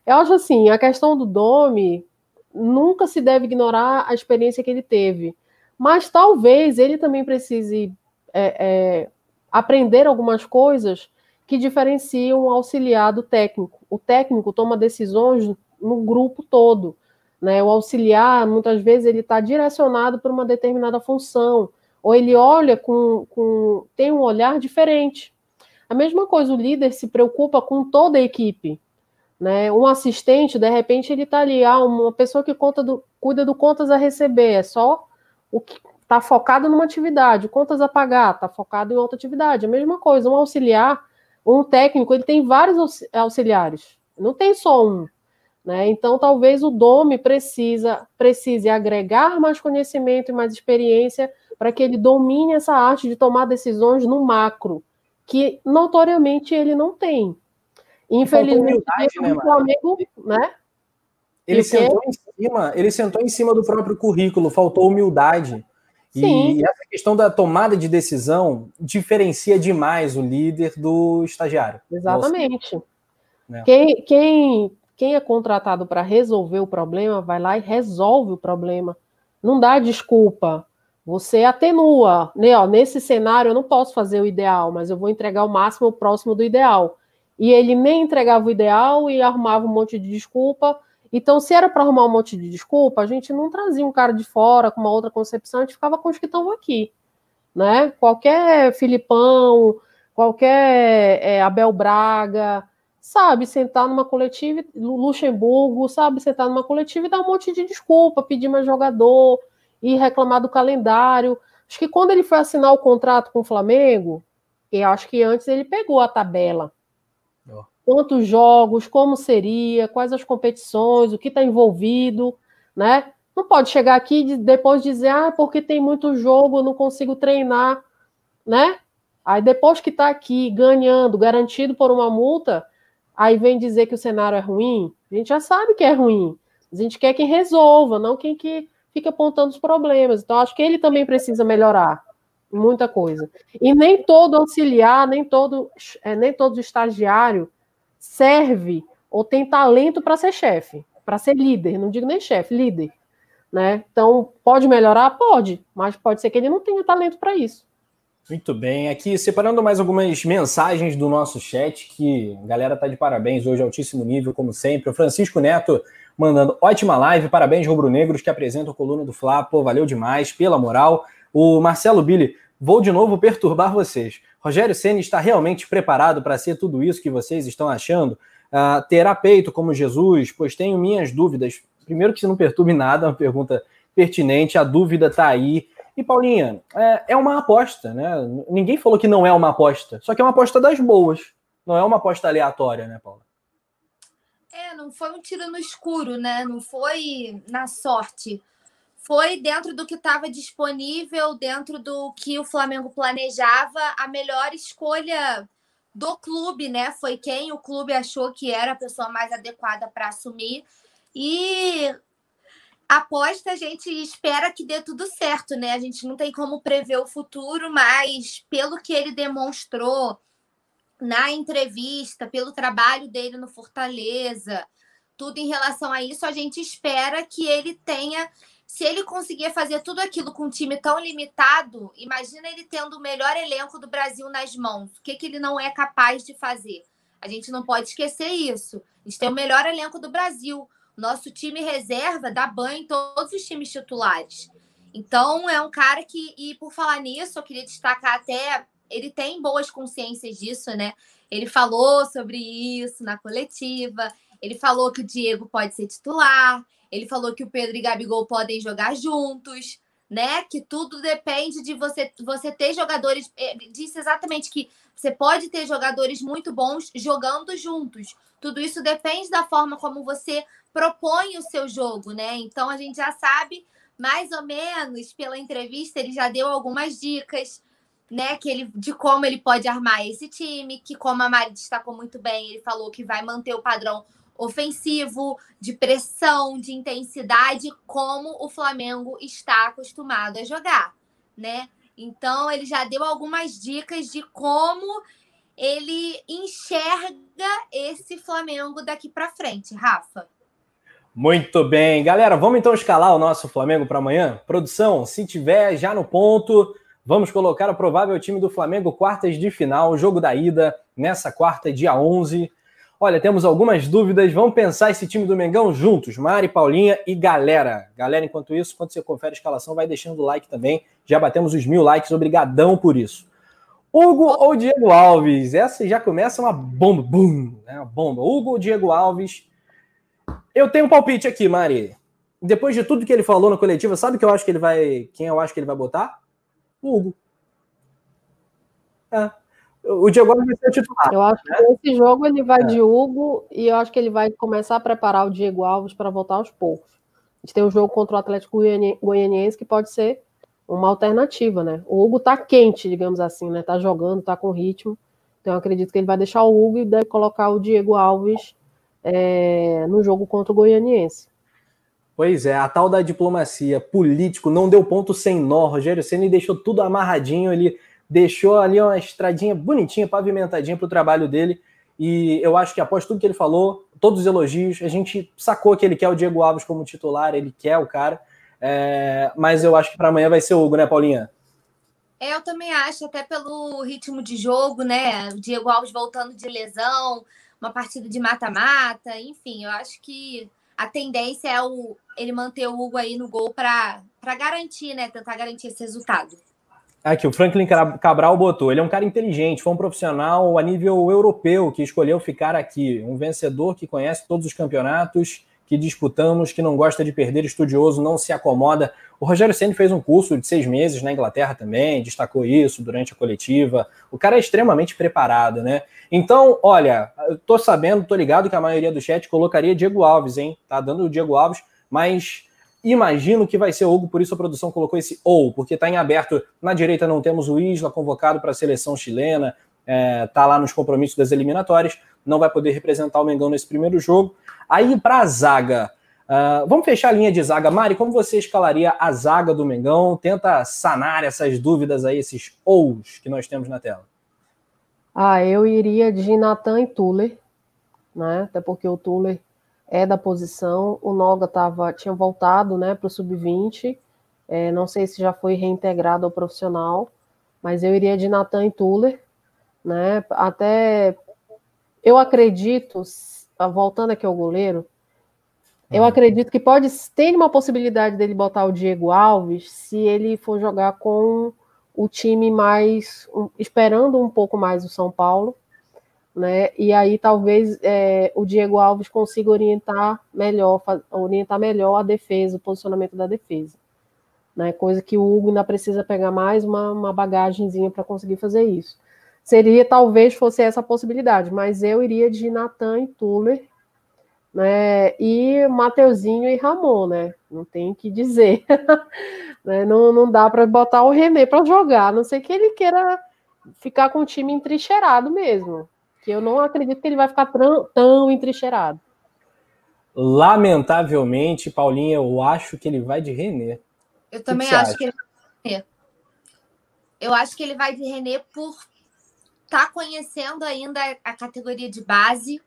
B: Eu acho assim, a questão do Domi nunca se deve ignorar a experiência que ele teve, mas talvez ele também precise é, é, aprender algumas coisas que diferenciam o auxiliar do técnico. O técnico toma decisões no grupo todo, né? O auxiliar muitas vezes ele está direcionado para uma determinada função ou ele olha com, com tem um olhar diferente. A mesma coisa, o líder se preocupa com toda a equipe. Né? Um assistente, de repente, ele está ali, ah, uma pessoa que conta do, cuida do contas a receber, é só o que está focado numa atividade, contas a pagar, está focado em outra atividade. A mesma coisa, um auxiliar, um técnico, ele tem vários auxiliares, não tem só um. Né? Então, talvez o Dome precisa, precise agregar mais conhecimento e mais experiência para que ele domine essa arte de tomar decisões no macro, que notoriamente ele não tem. Infelizmente, né, o Flamengo, né?
A: Ele sentou, em cima, ele sentou em cima do próprio currículo, faltou humildade. Sim. E essa questão da tomada de decisão diferencia demais o líder do estagiário.
B: Exatamente. Né? Quem, quem, quem é contratado para resolver o problema vai lá e resolve o problema. Não dá desculpa. Você atenua, né? Ó, nesse cenário eu não posso fazer o ideal, mas eu vou entregar o máximo próximo do ideal. E ele nem entregava o ideal e arrumava um monte de desculpa. Então, se era para arrumar um monte de desculpa, a gente não trazia um cara de fora com uma outra concepção, a gente ficava com os que estavam aqui. Né? Qualquer Filipão, qualquer é, Abel Braga, sabe, sentar numa coletiva, Luxemburgo, sabe, sentar numa coletiva e dar um monte de desculpa, pedir mais jogador, e reclamar do calendário. Acho que quando ele foi assinar o contrato com o Flamengo, eu acho que antes ele pegou a tabela. Quantos jogos, como seria, quais as competições, o que está envolvido, né? Não pode chegar aqui e depois dizer, ah, porque tem muito jogo, eu não consigo treinar, né? Aí depois que está aqui ganhando, garantido por uma multa, aí vem dizer que o cenário é ruim. A gente já sabe que é ruim. A gente quer quem resolva, não quem que fica apontando os problemas. Então, acho que ele também precisa melhorar muita coisa. E nem todo auxiliar, nem todo, é, nem todo estagiário serve ou tem talento para ser chefe, para ser líder. Não digo nem chefe, líder. Né? Então, pode melhorar? Pode, mas pode ser que ele não tenha talento para isso.
A: Muito bem, aqui separando mais algumas mensagens do nosso chat, que a galera tá de parabéns hoje, altíssimo nível, como sempre. O Francisco Neto mandando ótima live, parabéns rubro-negros que apresentam a coluna do Fla, pô, valeu demais, pela moral. O Marcelo Billy, vou de novo perturbar vocês. Rogério Senna está realmente preparado para ser tudo isso que vocês estão achando? Uh, terá peito como Jesus? Pois tenho minhas dúvidas. Primeiro que se não perturbe nada, uma pergunta pertinente, a dúvida está aí. E Paulinha, é, é uma aposta, né? Ninguém falou que não é uma aposta, só que é uma aposta das boas. Não é uma aposta aleatória, né, Paula?
C: É, não foi um tiro no escuro, né? Não foi na sorte. Foi dentro do que estava disponível, dentro do que o Flamengo planejava, a melhor escolha do clube, né? Foi quem o clube achou que era a pessoa mais adequada para assumir. E aposta, a gente espera que dê tudo certo, né? A gente não tem como prever o futuro, mas pelo que ele demonstrou, na entrevista, pelo trabalho dele no Fortaleza, tudo em relação a isso, a gente espera que ele tenha. Se ele conseguir fazer tudo aquilo com um time tão limitado, imagina ele tendo o melhor elenco do Brasil nas mãos. O que, que ele não é capaz de fazer? A gente não pode esquecer isso. A gente tem o melhor elenco do Brasil. Nosso time reserva dá banho em todos os times titulares. Então, é um cara que, e por falar nisso, eu queria destacar até ele tem boas consciências disso, né? Ele falou sobre isso na coletiva. Ele falou que o Diego pode ser titular. Ele falou que o Pedro e Gabigol podem jogar juntos, né? Que tudo depende de você, você ter jogadores. Ele disse exatamente que você pode ter jogadores muito bons jogando juntos. Tudo isso depende da forma como você propõe o seu jogo, né? Então a gente já sabe mais ou menos pela entrevista, ele já deu algumas dicas, né? Que ele, de como ele pode armar esse time, que como a Mari destacou muito bem, ele falou que vai manter o padrão ofensivo, de pressão, de intensidade, como o Flamengo está acostumado a jogar, né? Então ele já deu algumas dicas de como ele enxerga esse Flamengo daqui para frente, Rafa.
A: Muito bem, galera, vamos então escalar o nosso Flamengo para amanhã? Produção, se tiver já no ponto, vamos colocar o provável time do Flamengo quartas de final, jogo da ida, nessa quarta, dia 11. Olha, temos algumas dúvidas, vamos pensar esse time do Mengão juntos, Mari, Paulinha e galera. Galera, enquanto isso, quando você confere a escalação, vai deixando o like também, já batemos os mil likes, obrigadão por isso. Hugo ou Diego Alves? Essa já começa uma bomba, boom, né? Uma bomba. Hugo ou Diego Alves? Eu tenho um palpite aqui, Mari. Depois de tudo que ele falou na coletiva, sabe que eu acho que ele vai. Quem eu acho que ele vai botar? O Hugo. É. O Diego Alves vai ser o titular.
B: Eu acho né? que esse jogo ele vai é. de Hugo e eu acho que ele vai começar a preparar o Diego Alves para voltar aos poucos. A gente tem um jogo contra o Atlético Goianiense que pode ser uma alternativa, né? O Hugo tá quente, digamos assim, né? Tá jogando, tá com ritmo. Então eu acredito que ele vai deixar o Hugo e deve colocar o Diego Alves é, no jogo contra o Goianiense.
A: Pois é, a tal da diplomacia político não deu ponto sem nó. Rogério Ceni deixou tudo amarradinho, ele deixou ali uma estradinha bonitinha, pavimentadinha para o trabalho dele. E eu acho que após tudo que ele falou, todos os elogios, a gente sacou que ele quer o Diego Alves como titular, ele quer o cara. É, mas eu acho que para amanhã vai ser o Hugo, né, Paulinha?
C: É, eu também acho, até pelo ritmo de jogo, né? O Diego Alves voltando de lesão, uma partida de mata-mata, enfim, eu acho que a tendência é o, ele manter o Hugo aí no gol para garantir, né? Tentar garantir esse resultado.
A: Aqui, o Franklin Cabral botou. Ele é um cara inteligente, foi um profissional a nível europeu que escolheu ficar aqui. Um vencedor que conhece todos os campeonatos que disputamos, que não gosta de perder, estudioso, não se acomoda. O Rogério Senna fez um curso de seis meses na Inglaterra também, destacou isso durante a coletiva. O cara é extremamente preparado, né? Então, olha, eu tô sabendo, tô ligado que a maioria do chat colocaria Diego Alves, hein? Tá dando o Diego Alves, mas imagino que vai ser Hugo, por isso a produção colocou esse ou, porque tá em aberto. Na direita não temos o Isla convocado para a seleção chilena, é, tá lá nos compromissos das eliminatórias, não vai poder representar o Mengão nesse primeiro jogo. Aí para a zaga, uh, vamos fechar a linha de zaga. Mari, como você escalaria a zaga do Mengão? Tenta sanar essas dúvidas aí, esses ous que nós temos na tela.
B: Ah, eu iria de Natan e Tuller, né? Até porque o Tuller é da posição, o Noga tava, tinha voltado né, para o sub-20, é, não sei se já foi reintegrado ao profissional, mas eu iria de Natan e Tuller, né? Até eu acredito, voltando aqui ao goleiro, eu uhum. acredito que pode ter uma possibilidade dele botar o Diego Alves se ele for jogar com o time mais um, esperando um pouco mais o São Paulo, né? E aí talvez é, o Diego Alves consiga orientar melhor, orientar melhor a defesa, o posicionamento da defesa, né? Coisa que o Hugo ainda precisa pegar mais uma, uma bagagenzinha para conseguir fazer isso. Seria talvez fosse essa possibilidade, mas eu iria de Natan e Tuller né? E Mateuzinho e Ramon, né? Não tem que dizer. né? não, não dá para botar o René para jogar, a não sei que ele queira ficar com o time entrincheirado mesmo. Que eu não acredito que ele vai ficar tão, tão entrincheirado.
A: Lamentavelmente, Paulinha, eu acho que ele vai de René.
C: Eu também que acho que ele vai de René. Eu acho que ele vai de René por estar tá conhecendo ainda a categoria de base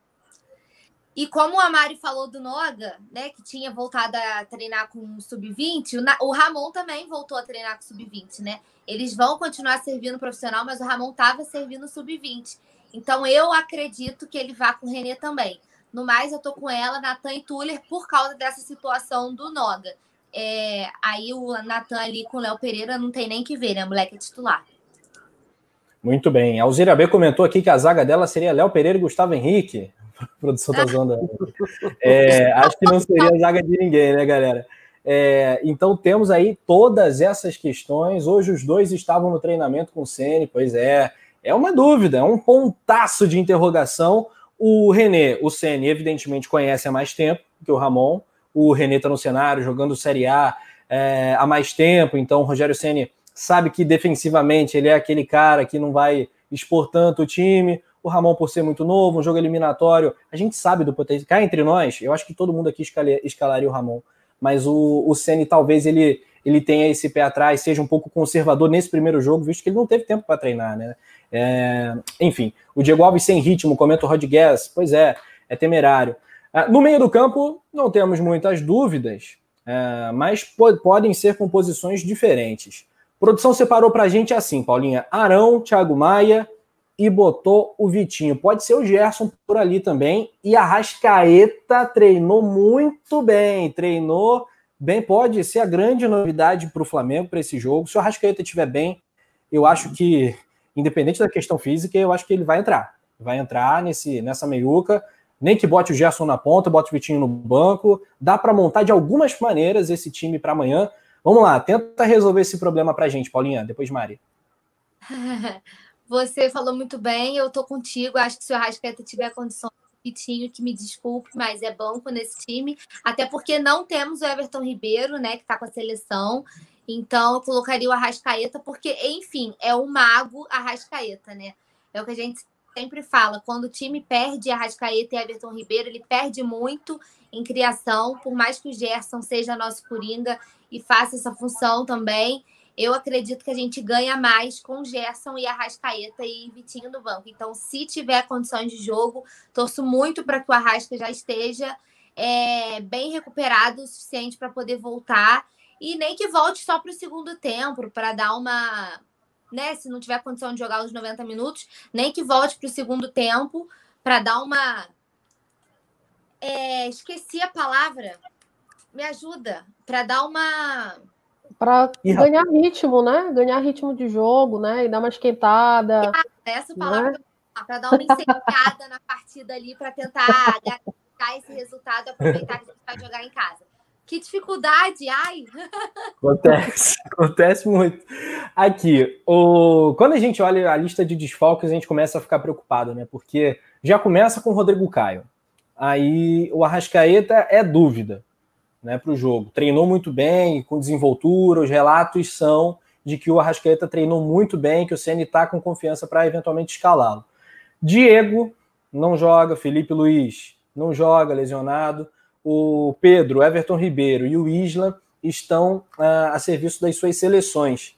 C: e como a Mari falou do Noga, né, que tinha voltado a treinar com o sub-20, o, Ramon também voltou a treinar com o sub-20, né? Eles vão continuar servindo profissional, mas o Ramon estava servindo sub-20. Então eu acredito que ele vá com o Renê também. No mais, eu tô com ela, Natan e Tuller, por causa dessa situação do Noga. É, aí o Natan ali com o Léo Pereira não tem nem que ver, né? Moleque é titular.
A: Muito bem. A Alzira B comentou aqui que a zaga dela seria Léo Pereira e Gustavo Henrique. Produção tá zoando. É, acho que não seria a zaga de ninguém, né, galera? É, então temos aí todas essas questões. Hoje os dois estavam no treinamento com o Ceni, pois é. É uma dúvida, é um pontaço de interrogação. O René, o Ceni, evidentemente conhece há mais tempo que o Ramon. O René está no cenário, jogando Série A, é, há mais tempo, então o Rogério Ceni sabe que defensivamente ele é aquele cara que não vai expor tanto o time. O Ramon, por ser muito novo, um jogo eliminatório, a gente sabe do potencial. Cá entre nós, eu acho que todo mundo aqui escalaria o Ramon, mas o, o Ceni talvez ele, ele tenha esse pé atrás, seja um pouco conservador nesse primeiro jogo, visto que ele não teve tempo para treinar, né? É, enfim, o Diego Alves sem ritmo, comenta o Rodrigues, pois é, é temerário. É, no meio do campo, não temos muitas dúvidas, é, mas podem ser composições diferentes. Produção separou para a gente assim, Paulinha: Arão, Thiago Maia e botou o Vitinho. Pode ser o Gerson por ali também. E a Rascaeta treinou muito bem, treinou bem. Pode ser a grande novidade para o Flamengo para esse jogo. Se o Rascaeta estiver bem, eu acho que independente da questão física, eu acho que ele vai entrar. Vai entrar nesse, nessa meiuca. Nem que bote o Gerson na ponta, bote o Vitinho no banco. Dá para montar de algumas maneiras esse time para amanhã. Vamos lá, tenta resolver esse problema para gente, Paulinha. Depois, Mari.
C: Você falou muito bem, eu tô contigo. Acho que se o Rascaeta tiver condição Vitinho, que me desculpe, mas é banco nesse time. Até porque não temos o Everton Ribeiro, né, que tá com a seleção. Então, eu colocaria o Arrascaeta, porque, enfim, é o mago Arrascaeta, né? É o que a gente sempre fala. Quando o time perde Arrascaeta e Everton Ribeiro, ele perde muito em criação, por mais que o Gerson seja nosso coringa e faça essa função também. Eu acredito que a gente ganha mais com Gerson e Arrascaeta e Vitinho no banco. Então, se tiver condições de jogo, torço muito para que o Arrasca já esteja é, bem recuperado o suficiente para poder voltar e nem que volte só para o segundo tempo, para dar uma. Né, se não tiver condição de jogar os 90 minutos, nem que volte para o segundo tempo, para dar uma. É, esqueci a palavra. Me ajuda. Para dar uma.
B: Para ganhar ritmo, né? Ganhar ritmo de jogo, né? E dar uma esquentada.
C: Essa palavra né? para dar uma incendiada na partida ali, para tentar garantir esse resultado, aproveitar que a gente vai jogar em casa. Que dificuldade, ai!
A: Acontece, acontece muito. Aqui, o... quando a gente olha a lista de desfalques, a gente começa a ficar preocupado, né? Porque já começa com o Rodrigo Caio. Aí o Arrascaeta é dúvida né, para o jogo. Treinou muito bem, com desenvoltura, os relatos são de que o Arrascaeta treinou muito bem, que o CN está com confiança para eventualmente escalá-lo. Diego não joga, Felipe Luiz não joga, lesionado o Pedro, Everton Ribeiro e o Isla estão uh, a serviço das suas seleções.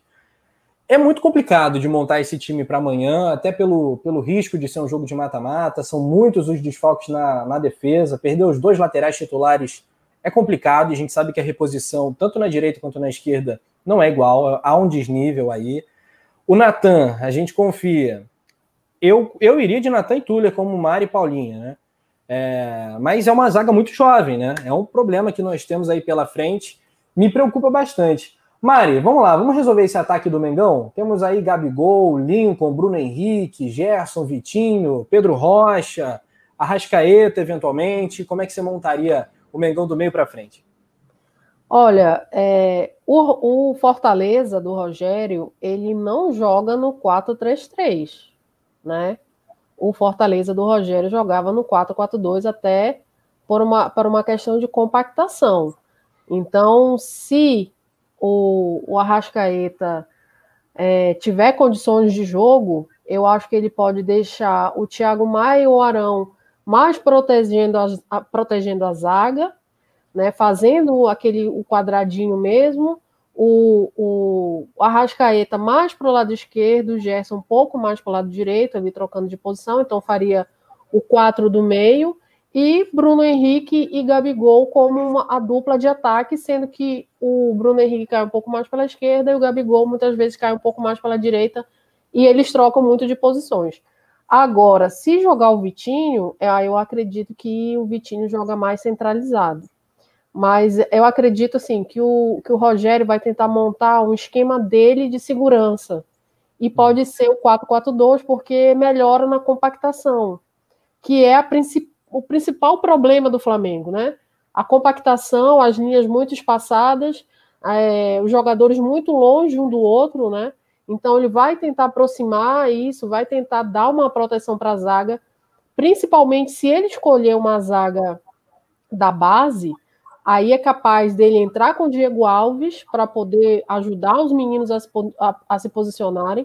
A: É muito complicado de montar esse time para amanhã, até pelo, pelo risco de ser um jogo de mata-mata. São muitos os desfalques na, na defesa. Perder os dois laterais titulares é complicado. E a gente sabe que a reposição, tanto na direita quanto na esquerda, não é igual. Há um desnível aí. O Natan, a gente confia. Eu, eu iria de Natan e Tuller como Mari e Paulinha, né? É, mas é uma zaga muito jovem, né? É um problema que nós temos aí pela frente. Me preocupa bastante. Mari, vamos lá, vamos resolver esse ataque do Mengão? Temos aí Gabigol, Lincoln, Bruno Henrique, Gerson, Vitinho, Pedro Rocha, Arrascaeta, eventualmente. Como é que você montaria o Mengão do meio para frente?
B: Olha, é, o, o, Fortaleza do Rogério, ele não joga no 4-3-3, né? O Fortaleza do Rogério jogava no 4-4-2 até por uma, por uma questão de compactação. Então, se o, o Arrascaeta é, tiver condições de jogo, eu acho que ele pode deixar o Thiago Maia e o Arão mais protegendo a, protegendo a zaga, né, fazendo aquele o quadradinho mesmo, o, o, Arrascaeta mais para o lado esquerdo, o Gerson um pouco mais para o lado direito, ali trocando de posição, então faria o 4 do meio, e Bruno Henrique e Gabigol como uma, a dupla de ataque, sendo que o Bruno Henrique cai um pouco mais pela esquerda e o Gabigol muitas vezes cai um pouco mais pela direita, e eles trocam muito de posições. Agora, se jogar o Vitinho, é, eu acredito que o Vitinho joga mais centralizado. Mas eu acredito assim que o, que o Rogério vai tentar montar um esquema dele de segurança. E pode uhum. ser o 4-4-2, porque melhora na compactação, que é princip o principal problema do Flamengo, né? A compactação, as linhas muito espaçadas, é, os jogadores muito longe um do outro, né? Então ele vai tentar aproximar isso, vai tentar dar uma proteção para a zaga, principalmente se ele escolher uma zaga da base, aí é capaz dele entrar com o Diego Alves para poder ajudar os meninos a se, a, a se, posicionarem,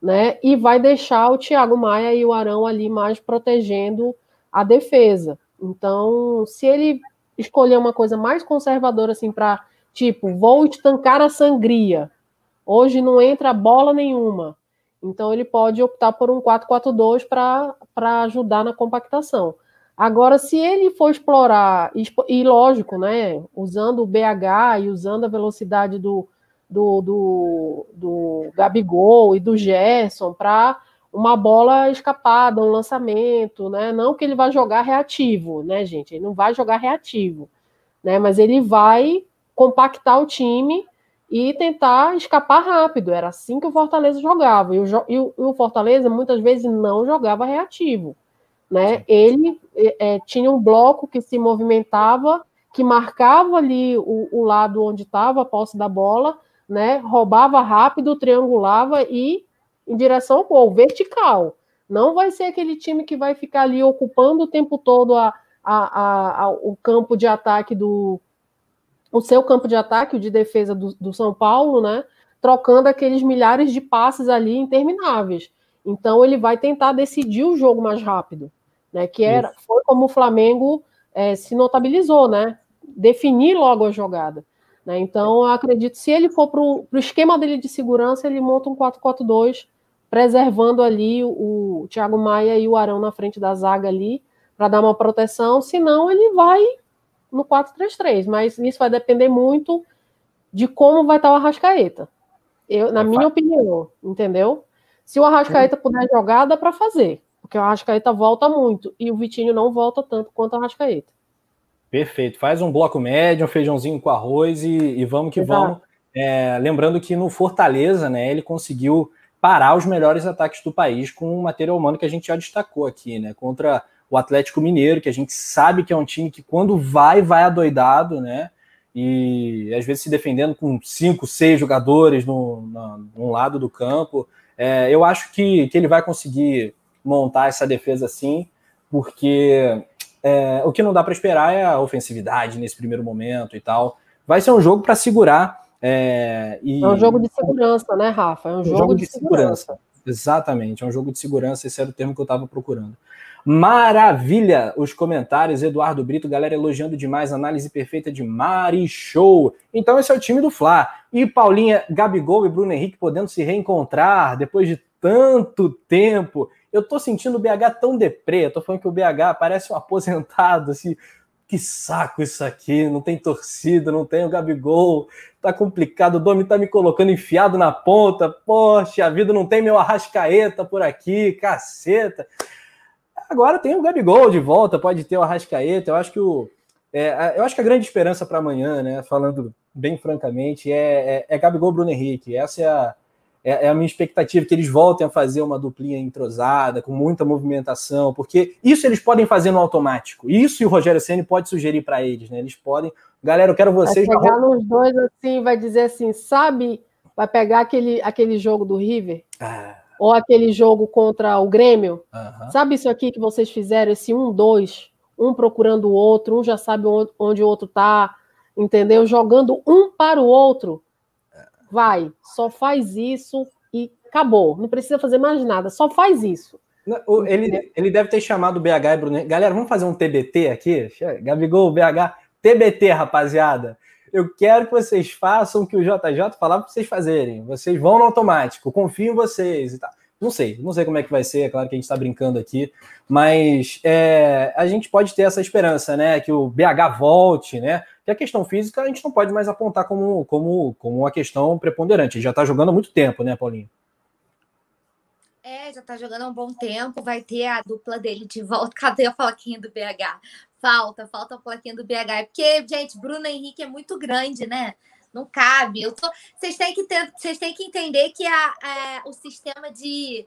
B: né? E vai deixar o Thiago Maia e o Arão ali mais protegendo a defesa. Então, se ele escolher uma coisa mais conservadora, assim, para tipo, vou estancar a sangria, hoje não entra bola nenhuma. Então, ele pode optar por um 4-4-2 para ajudar na compactação. Agora, se ele for explorar, e lógico, né, usando o BH e usando a velocidade do, do, do, do Gabigol e do Gerson para uma bola escapada, um lançamento, né? Não que ele vai jogar reativo, né, gente? Ele não vai jogar reativo, né? Mas ele vai compactar o time e tentar escapar rápido. Era assim que o Fortaleza jogava. E o, e o Fortaleza muitas vezes não jogava reativo. Né? Ele é, tinha um bloco que se movimentava, que marcava ali o, o lado onde estava a posse da bola, né? roubava rápido, triangulava e em direção ao gol, vertical. Não vai ser aquele time que vai ficar ali ocupando o tempo todo a, a, a, o campo de ataque do. o seu campo de ataque, o de defesa do, do São Paulo, né? Trocando aqueles milhares de passes ali intermináveis. Então ele vai tentar decidir o jogo mais rápido né? Que era, foi como o Flamengo é, se notabilizou, né? Definir logo a jogada. Né? Então, eu acredito, se ele for para o esquema dele de segurança, ele monta um 4-4-2, preservando ali o, o Thiago Maia e o Arão na frente da zaga ali, para dar uma proteção, senão ele vai no 4-3-3, mas isso vai depender muito de como vai estar o Arrascaeta. Eu, na minha opinião, entendeu? Se o Arrascaeta puder jogar, dá para fazer. Porque o Arrascaeta volta muito e o Vitinho não volta tanto quanto o Arrascaeta.
A: Perfeito. Faz um bloco médio, um feijãozinho com arroz e, e vamos que Exato. vamos. É, lembrando que no Fortaleza, né, ele conseguiu parar os melhores ataques do país com um material humano que a gente já destacou aqui, né? Contra o Atlético Mineiro, que a gente sabe que é um time que quando vai, vai adoidado, né? E às vezes se defendendo com cinco, seis jogadores no, no, no lado do campo. É, eu acho que, que ele vai conseguir montar essa defesa assim, porque é, o que não dá para esperar é a ofensividade nesse primeiro momento e tal. Vai ser um jogo para segurar. É, e...
B: é um jogo de segurança, né, Rafa? É um, um jogo, jogo, de, de segurança. segurança.
A: Exatamente, é um jogo de segurança, esse era o termo que eu estava procurando. Maravilha os comentários, Eduardo Brito, galera elogiando demais, análise perfeita de Mari Show. Então esse é o time do Fla. E Paulinha, Gabigol e Bruno Henrique podendo se reencontrar depois de tanto tempo. Eu tô sentindo o BH tão deprê, eu tô falando que o BH parece um aposentado, assim, que saco isso aqui, não tem torcida, não tem o Gabigol, tá complicado, o Domi tá me colocando enfiado na ponta, poxa, a vida não tem meu Arrascaeta por aqui, caceta. Agora tem o Gabigol de volta, pode ter o Arrascaeta, eu acho que o é, eu acho que a grande esperança para amanhã, né, falando bem francamente, é, é, é Gabigol Bruno Henrique, essa é a é, é, a minha expectativa que eles voltem a fazer uma duplinha entrosada, com muita movimentação, porque isso eles podem fazer no automático. Isso e o Rogério Ceni pode sugerir para eles, né? Eles podem. Galera, eu quero vocês.
B: Vai pegar nos dois assim, vai dizer assim, sabe? Vai pegar aquele, aquele jogo do River? Ah. Ou aquele jogo contra o Grêmio? Sabe isso aqui que vocês fizeram, esse um, dois, um procurando o outro, um já sabe onde o outro tá, entendeu? Jogando um para o outro vai, só faz isso e acabou. Não precisa fazer mais nada, só faz isso.
A: Ele, ele deve ter chamado o BH e Bruno. Galera, vamos fazer um TBT aqui? Gabigol, BH, TBT, rapaziada. Eu quero que vocês façam o que o JJ falava para vocês fazerem. Vocês vão no automático, confio em vocês e tal. Não sei, não sei como é que vai ser, é claro que a gente está brincando aqui, mas é, a gente pode ter essa esperança, né? Que o BH volte, né? Que a questão física a gente não pode mais apontar como, como, como uma questão preponderante. Ele já está jogando há muito tempo, né, Paulinho?
C: É, já está jogando há um bom tempo. Vai ter a dupla dele de volta. Cadê a plaquinha do BH? Falta, falta a plaquinha do BH. É porque, gente, Bruno Henrique é muito grande, né? Não cabe. Tô... Vocês têm que ter... Vocês têm que entender que a, a, o sistema de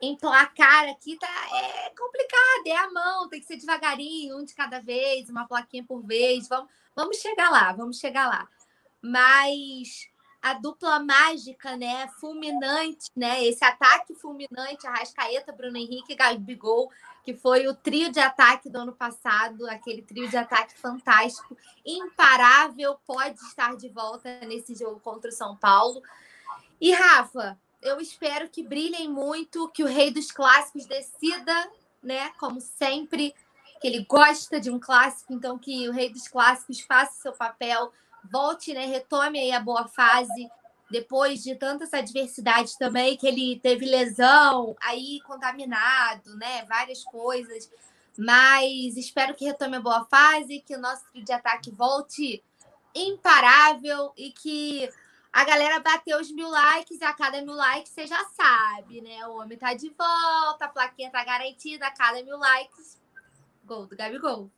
C: emplacar aqui tá é complicado, é a mão, tem que ser devagarinho, um de cada vez, uma plaquinha por vez. Vamos, vamos chegar lá, vamos chegar lá. Mas a dupla mágica, né? Fulminante, né? Esse ataque fulminante, Arrascaeta, Bruno Henrique e Gabigol, que foi o trio de ataque do ano passado, aquele trio de ataque fantástico, imparável, pode estar de volta nesse jogo contra o São Paulo. E Rafa, eu espero que brilhem muito, que o rei dos clássicos decida, né? Como sempre, que ele gosta de um clássico, então que o rei dos clássicos faça seu papel volte, né, retome aí a boa fase depois de tantas adversidades também, que ele teve lesão, aí contaminado, né, várias coisas. Mas espero que retome a boa fase, que o nosso trio de ataque volte imparável e que a galera bateu os mil likes a cada mil likes você já sabe, né? O homem tá de volta, a plaquinha tá garantida, a cada mil likes, gol do Gabigol.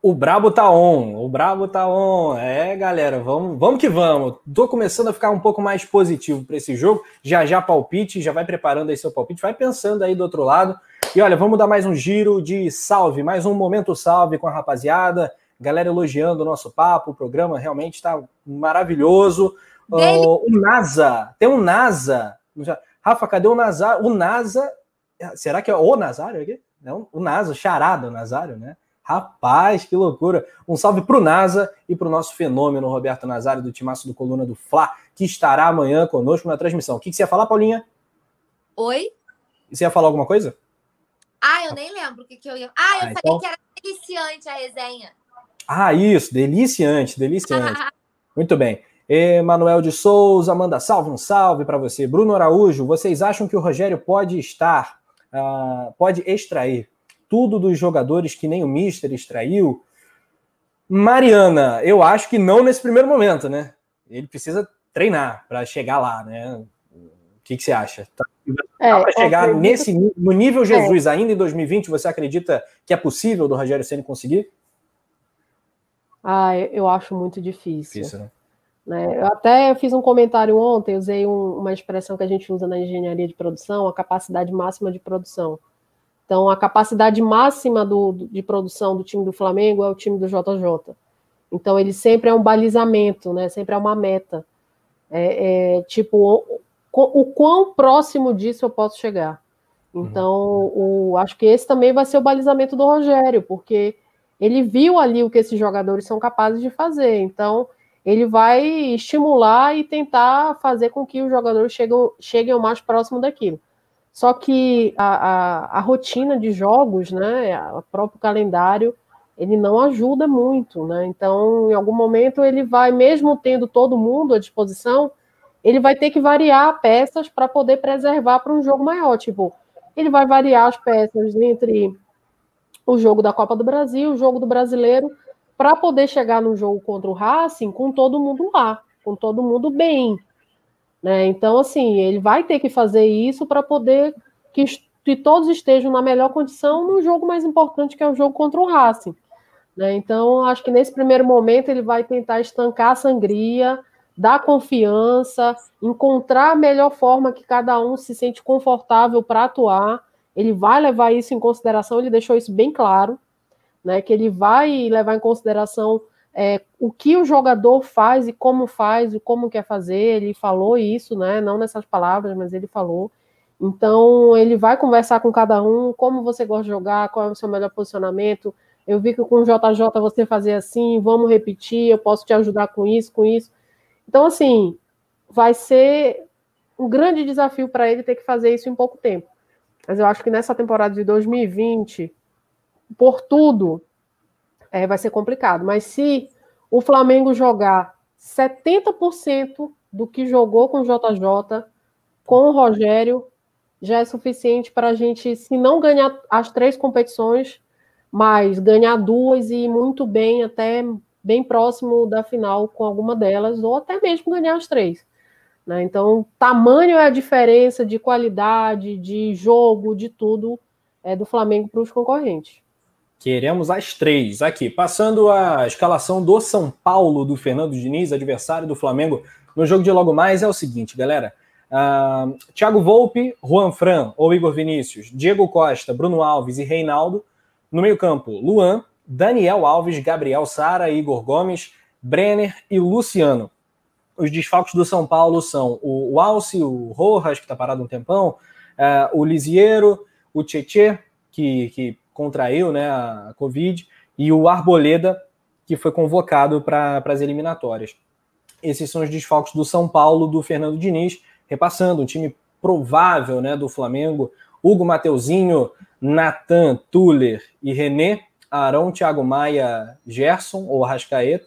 A: O brabo tá on, o brabo tá on. É, galera, vamos, vamos que vamos. Tô começando a ficar um pouco mais positivo para esse jogo. Já já palpite, já vai preparando aí seu palpite, vai pensando aí do outro lado. E olha, vamos dar mais um giro de salve, mais um momento salve com a rapaziada. Galera elogiando o nosso papo, o programa realmente está maravilhoso. O NASA, tem um NASA. Rafa, cadê o NASA? O NASA, será que é o Nazário aqui? Não, o NASA, charada o Nazário, né? Rapaz, que loucura! Um salve para o NASA e para o nosso fenômeno Roberto Nazário do Timaço do Coluna do Fla, que estará amanhã conosco na transmissão. O que, que você ia falar, Paulinha?
C: Oi?
A: Você ia falar alguma coisa?
C: Ah, eu nem lembro o que, que eu ia. Ah, eu ah, falei então... que era deliciante a resenha.
A: Ah, isso, deliciante, deliciante. Muito bem. Emanuel de Souza manda salve, um salve para você. Bruno Araújo, vocês acham que o Rogério pode estar, uh, pode extrair tudo dos jogadores que nem o Mister extraiu. Mariana, eu acho que não nesse primeiro momento, né? Ele precisa treinar para chegar lá, né? O que, que você acha? Tá é, para chegar acredito... nesse no nível Jesus é. ainda em 2020, você acredita que é possível do Rogério Ceni conseguir?
B: Ah, eu acho muito difícil. Difícil, né? Né? Eu até fiz um comentário ontem, usei um, uma expressão que a gente usa na engenharia de produção, a capacidade máxima de produção. Então, a capacidade máxima do, de produção do time do Flamengo é o time do JJ. Então, ele sempre é um balizamento, né? Sempre é uma meta. É, é tipo, o, o, quão próximo disso eu posso chegar. Então, o, acho que esse também vai ser o balizamento do Rogério, porque ele viu ali o que esses jogadores são capazes de fazer. Então, ele vai estimular e tentar fazer com que os jogadores cheguem, cheguem o mais próximo daquilo. Só que a, a, a rotina de jogos, né, o próprio calendário, ele não ajuda muito, né? Então, em algum momento, ele vai, mesmo tendo todo mundo à disposição, ele vai ter que variar peças para poder preservar para um jogo maior. Tipo, ele vai variar as peças entre o jogo da Copa do Brasil, o jogo do Brasileiro, para poder chegar no jogo contra o Racing com todo mundo lá, com todo mundo bem, né? Então, assim, ele vai ter que fazer isso para poder que, que, todos estejam na melhor condição no jogo mais importante, que é o jogo contra o Racing. Né? Então, acho que nesse primeiro momento ele vai tentar estancar a sangria, dar confiança, encontrar a melhor forma que cada um se sente confortável para atuar. Ele vai levar isso em consideração, ele deixou isso bem claro, né? Que ele vai levar em consideração é, o que o jogador faz e como faz e como quer fazer. Ele falou isso, né? Não nessas palavras, mas ele falou. Então ele vai conversar com cada um, como você gosta de jogar, qual é o seu melhor posicionamento. Eu vi que com o JJ você fazia assim, vamos repetir, eu posso te ajudar com isso, com isso. Então, assim, vai ser um grande desafio para ele ter que fazer isso em pouco tempo. Mas eu acho que nessa temporada de 2020, por tudo, é, vai ser complicado. Mas se o Flamengo jogar 70% do que jogou com o JJ, com o Rogério, já é suficiente para a gente, se não ganhar as três competições, mas ganhar duas e muito bem, até bem próximo da final com alguma delas, ou até mesmo ganhar as três. Né? Então, tamanho é a diferença de qualidade, de jogo, de tudo é do Flamengo para os concorrentes.
A: Queremos as três. Aqui, passando a escalação do São Paulo, do Fernando Diniz, adversário do Flamengo, no jogo de logo mais, é o seguinte, galera. Uh, Thiago Volpe, Juan Fran ou Igor Vinícius, Diego Costa, Bruno Alves e Reinaldo. No meio-campo, Luan, Daniel Alves, Gabriel Sara, Igor Gomes, Brenner e Luciano. os desfalques do São Paulo são o, Alce, o Rojas, que está parado um tempão, uh, o Lisiero, o Tietê, que, que contraiu né, a Covid, e o Arboleda, que foi convocado para as eliminatórias. Esses são os desfalques do São Paulo, do Fernando Diniz, repassando um time provável né, do Flamengo, Hugo Mateuzinho, Natan, Tuller e René, Arão, Thiago Maia, Gerson ou Rascaeta,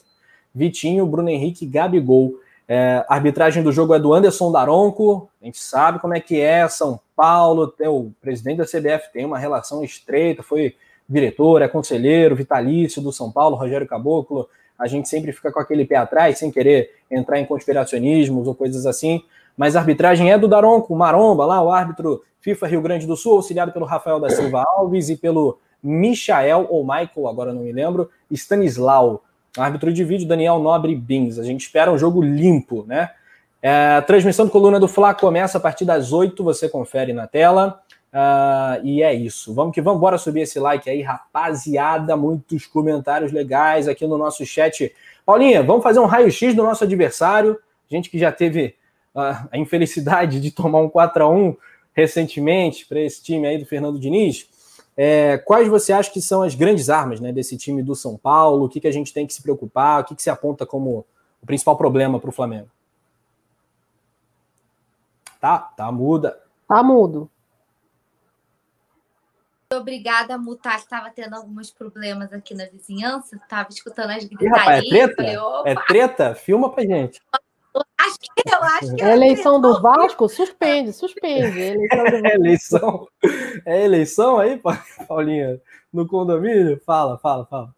A: Vitinho, Bruno Henrique, Gabigol. É, a arbitragem do jogo é do Anderson Daronco, a gente sabe como é que é, São Paulo, o presidente da CBF tem uma relação estreita, foi diretor, é conselheiro, vitalício do São Paulo, Rogério Caboclo, a gente sempre fica com aquele pé atrás, sem querer entrar em conspiracionismos ou coisas assim, mas a arbitragem é do Daronco, Maromba, lá, o árbitro FIFA Rio Grande do Sul, auxiliado pelo Rafael da Silva Alves e pelo Michael, ou Michael, agora não me lembro, Stanislau. Árbitro de vídeo, Daniel Nobre Bins. A gente espera um jogo limpo, né? É, a transmissão do Coluna do Fla começa a partir das 8, você confere na tela. Uh, e é isso. Vamos que vamos, bora subir esse like aí, rapaziada. Muitos comentários legais aqui no nosso chat. Paulinha, vamos fazer um raio-x do nosso adversário. Gente que já teve uh, a infelicidade de tomar um 4 a 1 recentemente para esse time aí do Fernando Diniz. É, quais você acha que são as grandes armas né, desse time do São Paulo? O que, que a gente tem que se preocupar? O que, que se aponta como o principal problema para o Flamengo? Tá, tá muda.
B: Tá mudo.
C: Obrigada a mutar, que estava tendo alguns problemas aqui na vizinhança. Estava escutando as gritarias.
A: É treta? Falei, é treta? Filma pra gente.
C: Eu acho que, eu acho que
B: é eleição do Vasco? Suspende, suspende. Eleição do...
A: É eleição. É eleição aí, Paulinha? No condomínio? Fala, fala, fala.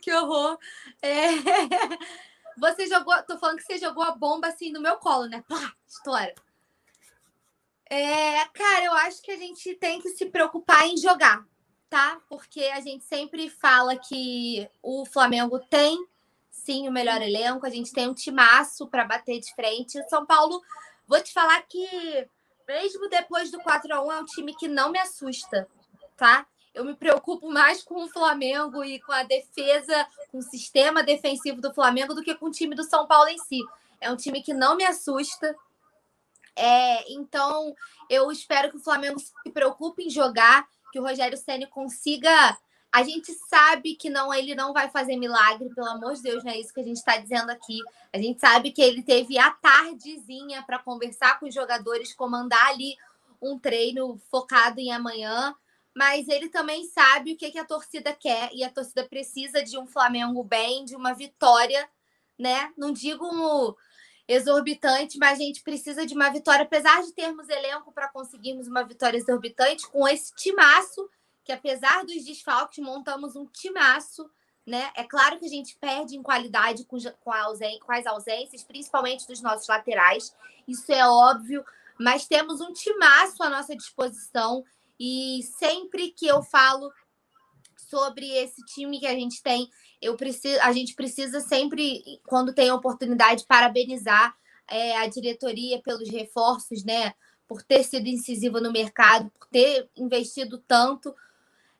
C: Que horror. É... Você jogou. Tô falando que você jogou a bomba assim no meu colo, né? Pá, história. É, cara, eu acho que a gente tem que se preocupar em jogar, tá? Porque a gente sempre fala que o Flamengo tem sim o melhor elenco, a gente tem um timaço para bater de frente. O São Paulo, vou te falar que mesmo depois do 4 a 1 é um time que não me assusta, tá? Eu me preocupo mais com o Flamengo e com a defesa, com o sistema defensivo do Flamengo do que com o time do São Paulo em si. É um time que não me assusta. É, então, eu espero que o Flamengo se preocupe em jogar, que o Rogério Ceni consiga a gente sabe que não, ele não vai fazer milagre, pelo amor de Deus, não é isso que a gente está dizendo aqui. A gente sabe que ele teve a tardezinha para conversar com os jogadores, comandar ali um treino focado em amanhã, mas ele também sabe o que, que a torcida quer e a torcida precisa de um Flamengo bem, de uma vitória, né? Não digo exorbitante, mas a gente precisa de uma vitória, apesar de termos elenco para conseguirmos uma vitória exorbitante com esse timaço que apesar dos desfalques, montamos um timaço, né? É claro que a gente perde em qualidade com, com, com as ausências, principalmente dos nossos laterais, isso é óbvio, mas temos um timaço à nossa disposição e sempre que eu falo sobre esse time que a gente tem, eu preciso, a gente precisa sempre, quando tem oportunidade, parabenizar é, a diretoria pelos reforços, né? Por ter sido incisiva no mercado, por ter investido tanto,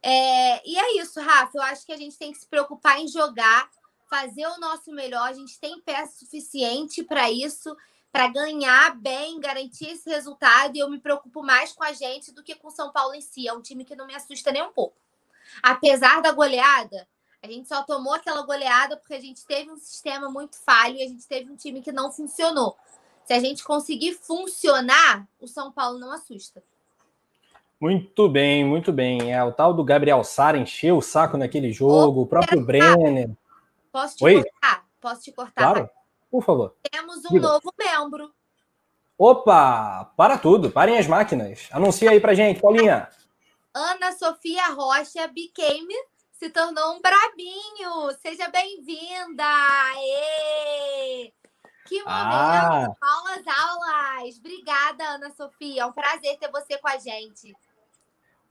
C: é, e é isso, Rafa. Eu acho que a gente tem que se preocupar em jogar, fazer o nosso melhor. A gente tem peça suficiente para isso, para ganhar bem, garantir esse resultado. E eu me preocupo mais com a gente do que com o São Paulo em si. É um time que não me assusta nem um pouco. Apesar da goleada, a gente só tomou aquela goleada porque a gente teve um sistema muito falho e a gente teve um time que não funcionou. Se a gente conseguir funcionar, o São Paulo não assusta.
A: Muito bem, muito bem. É o tal do Gabriel Sara encheu o saco naquele jogo, o próprio Brenner.
C: Posso te Oi? cortar? Posso te cortar?
A: Claro, por favor.
C: Temos um Diga. novo membro.
A: Opa, para tudo, parem as máquinas. Anuncia aí pra gente, Paulinha.
C: Ana Sofia Rocha became, se tornou um brabinho. Seja bem-vinda! Que momento! Ah. Aulas, aulas! Obrigada, Ana Sofia. É um prazer ter você com a gente.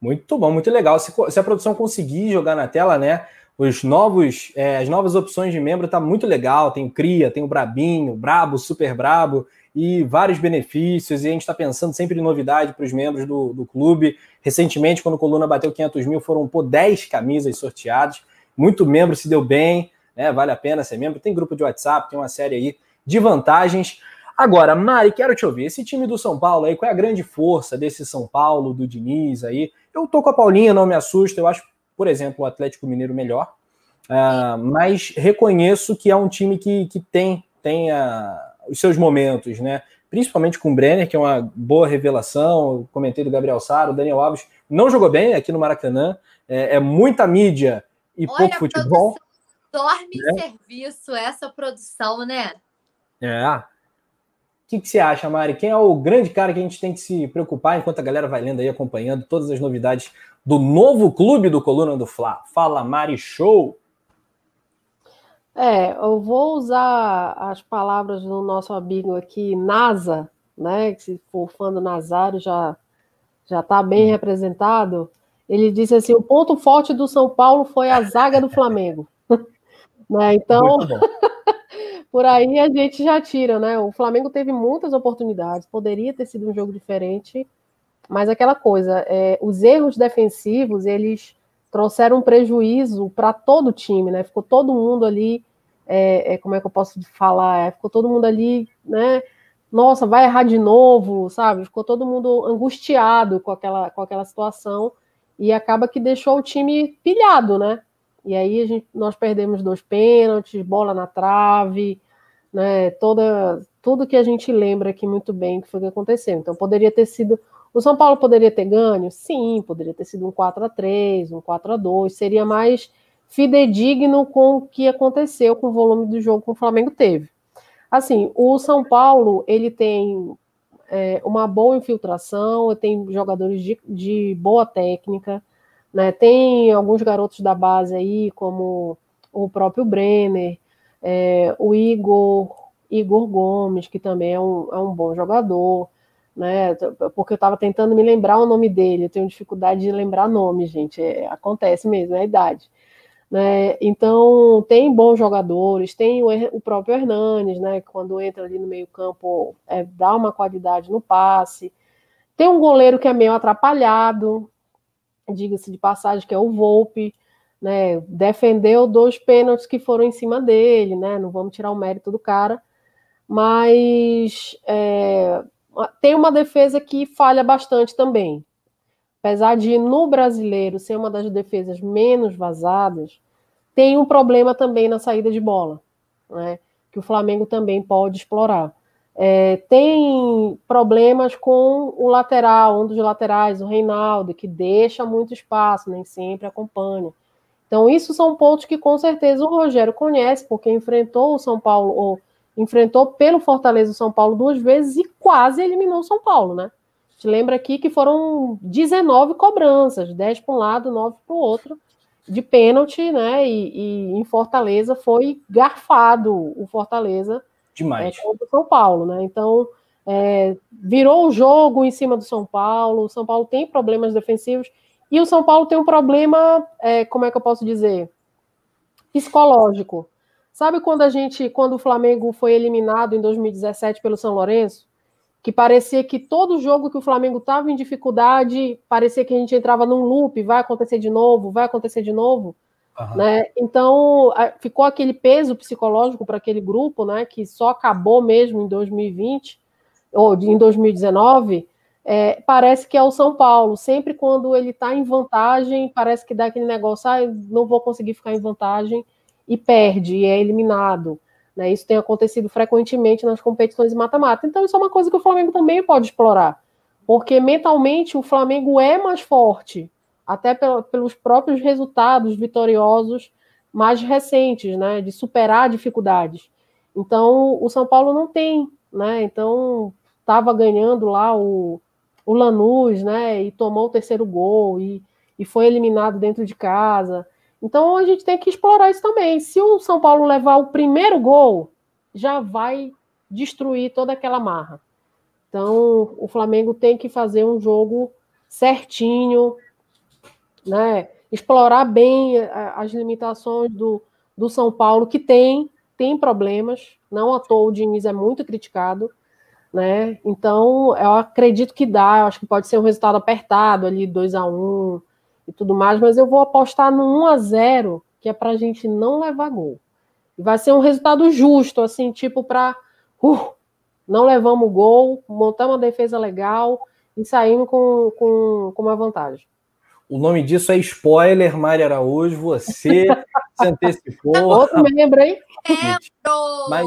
A: Muito bom, muito legal. Se, se, a produção conseguir jogar na tela, né? Os novos, é, as novas opções de membro tá muito legal. Tem o Cria, tem o Brabinho, Brabo, Super Brabo e vários benefícios. E a gente está pensando sempre em novidade para os membros do, do clube. Recentemente, quando o Coluna bateu 500 mil, foram por 10 camisas sorteadas. Muito membro se deu bem. né? Vale a pena ser membro. Tem grupo de WhatsApp, tem uma série aí de vantagens. Agora, Mari, quero te ouvir. Esse time do São Paulo aí, qual é a grande força desse São Paulo, do Diniz aí? Eu tô com a Paulinha, não me assusta. Eu acho, por exemplo, o Atlético Mineiro melhor. Uh, mas reconheço que é um time que, que tem, tem uh, os seus momentos, né? Principalmente com o Brenner, que é uma boa revelação. Eu comentei do Gabriel Saro, o Daniel Alves não jogou bem aqui no Maracanã. É, é muita mídia e Olha, pouco futebol.
C: Dorme né? em serviço essa produção, né?
A: É. O que, que você acha, Mari? Quem é o grande cara que a gente tem que se preocupar enquanto a galera vai lendo aí, acompanhando todas as novidades do novo clube do Coluna do Fla? Fala, Mari Show!
B: É, eu vou usar as palavras do nosso amigo aqui, NASA, né? Que se for fã do Nazário já já está bem representado. Ele disse assim: o ponto forte do São Paulo foi a zaga do Flamengo. né? Então, por aí a gente já tira, né? O Flamengo teve muitas oportunidades, poderia ter sido um jogo diferente, mas aquela coisa, é, os erros defensivos eles trouxeram um prejuízo para todo o time, né? Ficou todo mundo ali, é, é, como é que eu posso falar? É, ficou todo mundo ali, né? Nossa, vai errar de novo, sabe? Ficou todo mundo angustiado com aquela, com aquela situação e acaba que deixou o time pilhado, né? E aí gente, nós perdemos dois pênaltis, bola na trave, né? Toda, tudo que a gente lembra aqui muito bem que foi que aconteceu. Então poderia ter sido o São Paulo poderia ter ganho? Sim, poderia ter sido um 4 a 3 um 4 a 2 seria mais fidedigno com o que aconteceu com o volume do jogo que o Flamengo teve. Assim, o São Paulo, ele tem é, uma boa infiltração, tem jogadores de, de boa técnica, né? Tem alguns garotos da base aí, como o próprio Brenner, é, o Igor, Igor Gomes, que também é um, é um bom jogador né? Porque eu estava tentando me lembrar o nome dele, eu tenho dificuldade de lembrar nome, gente. É, acontece mesmo, é a idade. Né? Então, tem bons jogadores, tem o, o, próprio Hernanes, né? Quando entra ali no meio-campo, é, dá uma qualidade no passe. Tem um goleiro que é meio atrapalhado, diga-se de passagem, que é o Volpe. Né, defendeu dois pênaltis que foram em cima dele, né? Não vamos tirar o mérito do cara, mas é, tem uma defesa que falha bastante também. Apesar de no brasileiro ser uma das defesas menos vazadas, tem um problema também na saída de bola, né? Que o Flamengo também pode explorar. É, tem problemas com o lateral, um dos laterais, o Reinaldo, que deixa muito espaço, nem sempre acompanha. Então, isso são pontos que com certeza o Rogério conhece, porque enfrentou o São Paulo, ou enfrentou pelo Fortaleza o São Paulo duas vezes e quase eliminou o São Paulo, né? A gente lembra aqui que foram 19 cobranças, 10 para um lado, 9 para o outro, de pênalti, né? E, e, em Fortaleza foi garfado o Fortaleza
A: demais
B: é, contra o São Paulo, né? Então é, virou o jogo em cima do São Paulo. O São Paulo tem problemas defensivos e o São Paulo tem um problema, é, como é que eu posso dizer, psicológico. Sabe quando a gente, quando o Flamengo foi eliminado em 2017 pelo São Lourenço, que parecia que todo jogo que o Flamengo estava em dificuldade, parecia que a gente entrava num loop, vai acontecer de novo, vai acontecer de novo, uhum. né? Então ficou aquele peso psicológico para aquele grupo, né? Que só acabou mesmo em 2020 ou em 2019. É, parece que é o São Paulo. Sempre quando ele está em vantagem, parece que dá aquele negócio, ah, não vou conseguir ficar em vantagem e perde e é eliminado. Né? Isso tem acontecido frequentemente nas competições de mata-mata. Então, isso é uma coisa que o Flamengo também pode explorar. Porque mentalmente o Flamengo é mais forte, até pelos próprios resultados vitoriosos mais recentes, né? De superar dificuldades. Então, o São Paulo não tem, né? Então, estava ganhando lá o, o Lanús, né? E tomou o terceiro gol e, e foi eliminado dentro de casa. Então a gente tem que explorar isso também. Se o São Paulo levar o primeiro gol, já vai destruir toda aquela marra. Então o Flamengo tem que fazer um jogo certinho, né? Explorar bem as limitações do, do São Paulo, que tem, tem problemas. Não à toa o Diniz é muito criticado. Né? Então, eu acredito que dá, eu acho que pode ser um resultado apertado ali, 2 a 1 um, e tudo mais, mas eu vou apostar no 1 a 0 que é para a gente não levar gol. Vai ser um resultado justo, assim, tipo, para. Uh, não levamos gol, montamos uma defesa legal e saímos com, com, com uma vantagem.
A: O nome disso é spoiler, Mari Araújo. Você se antecipou.
B: Outro membro, hein?
A: Mas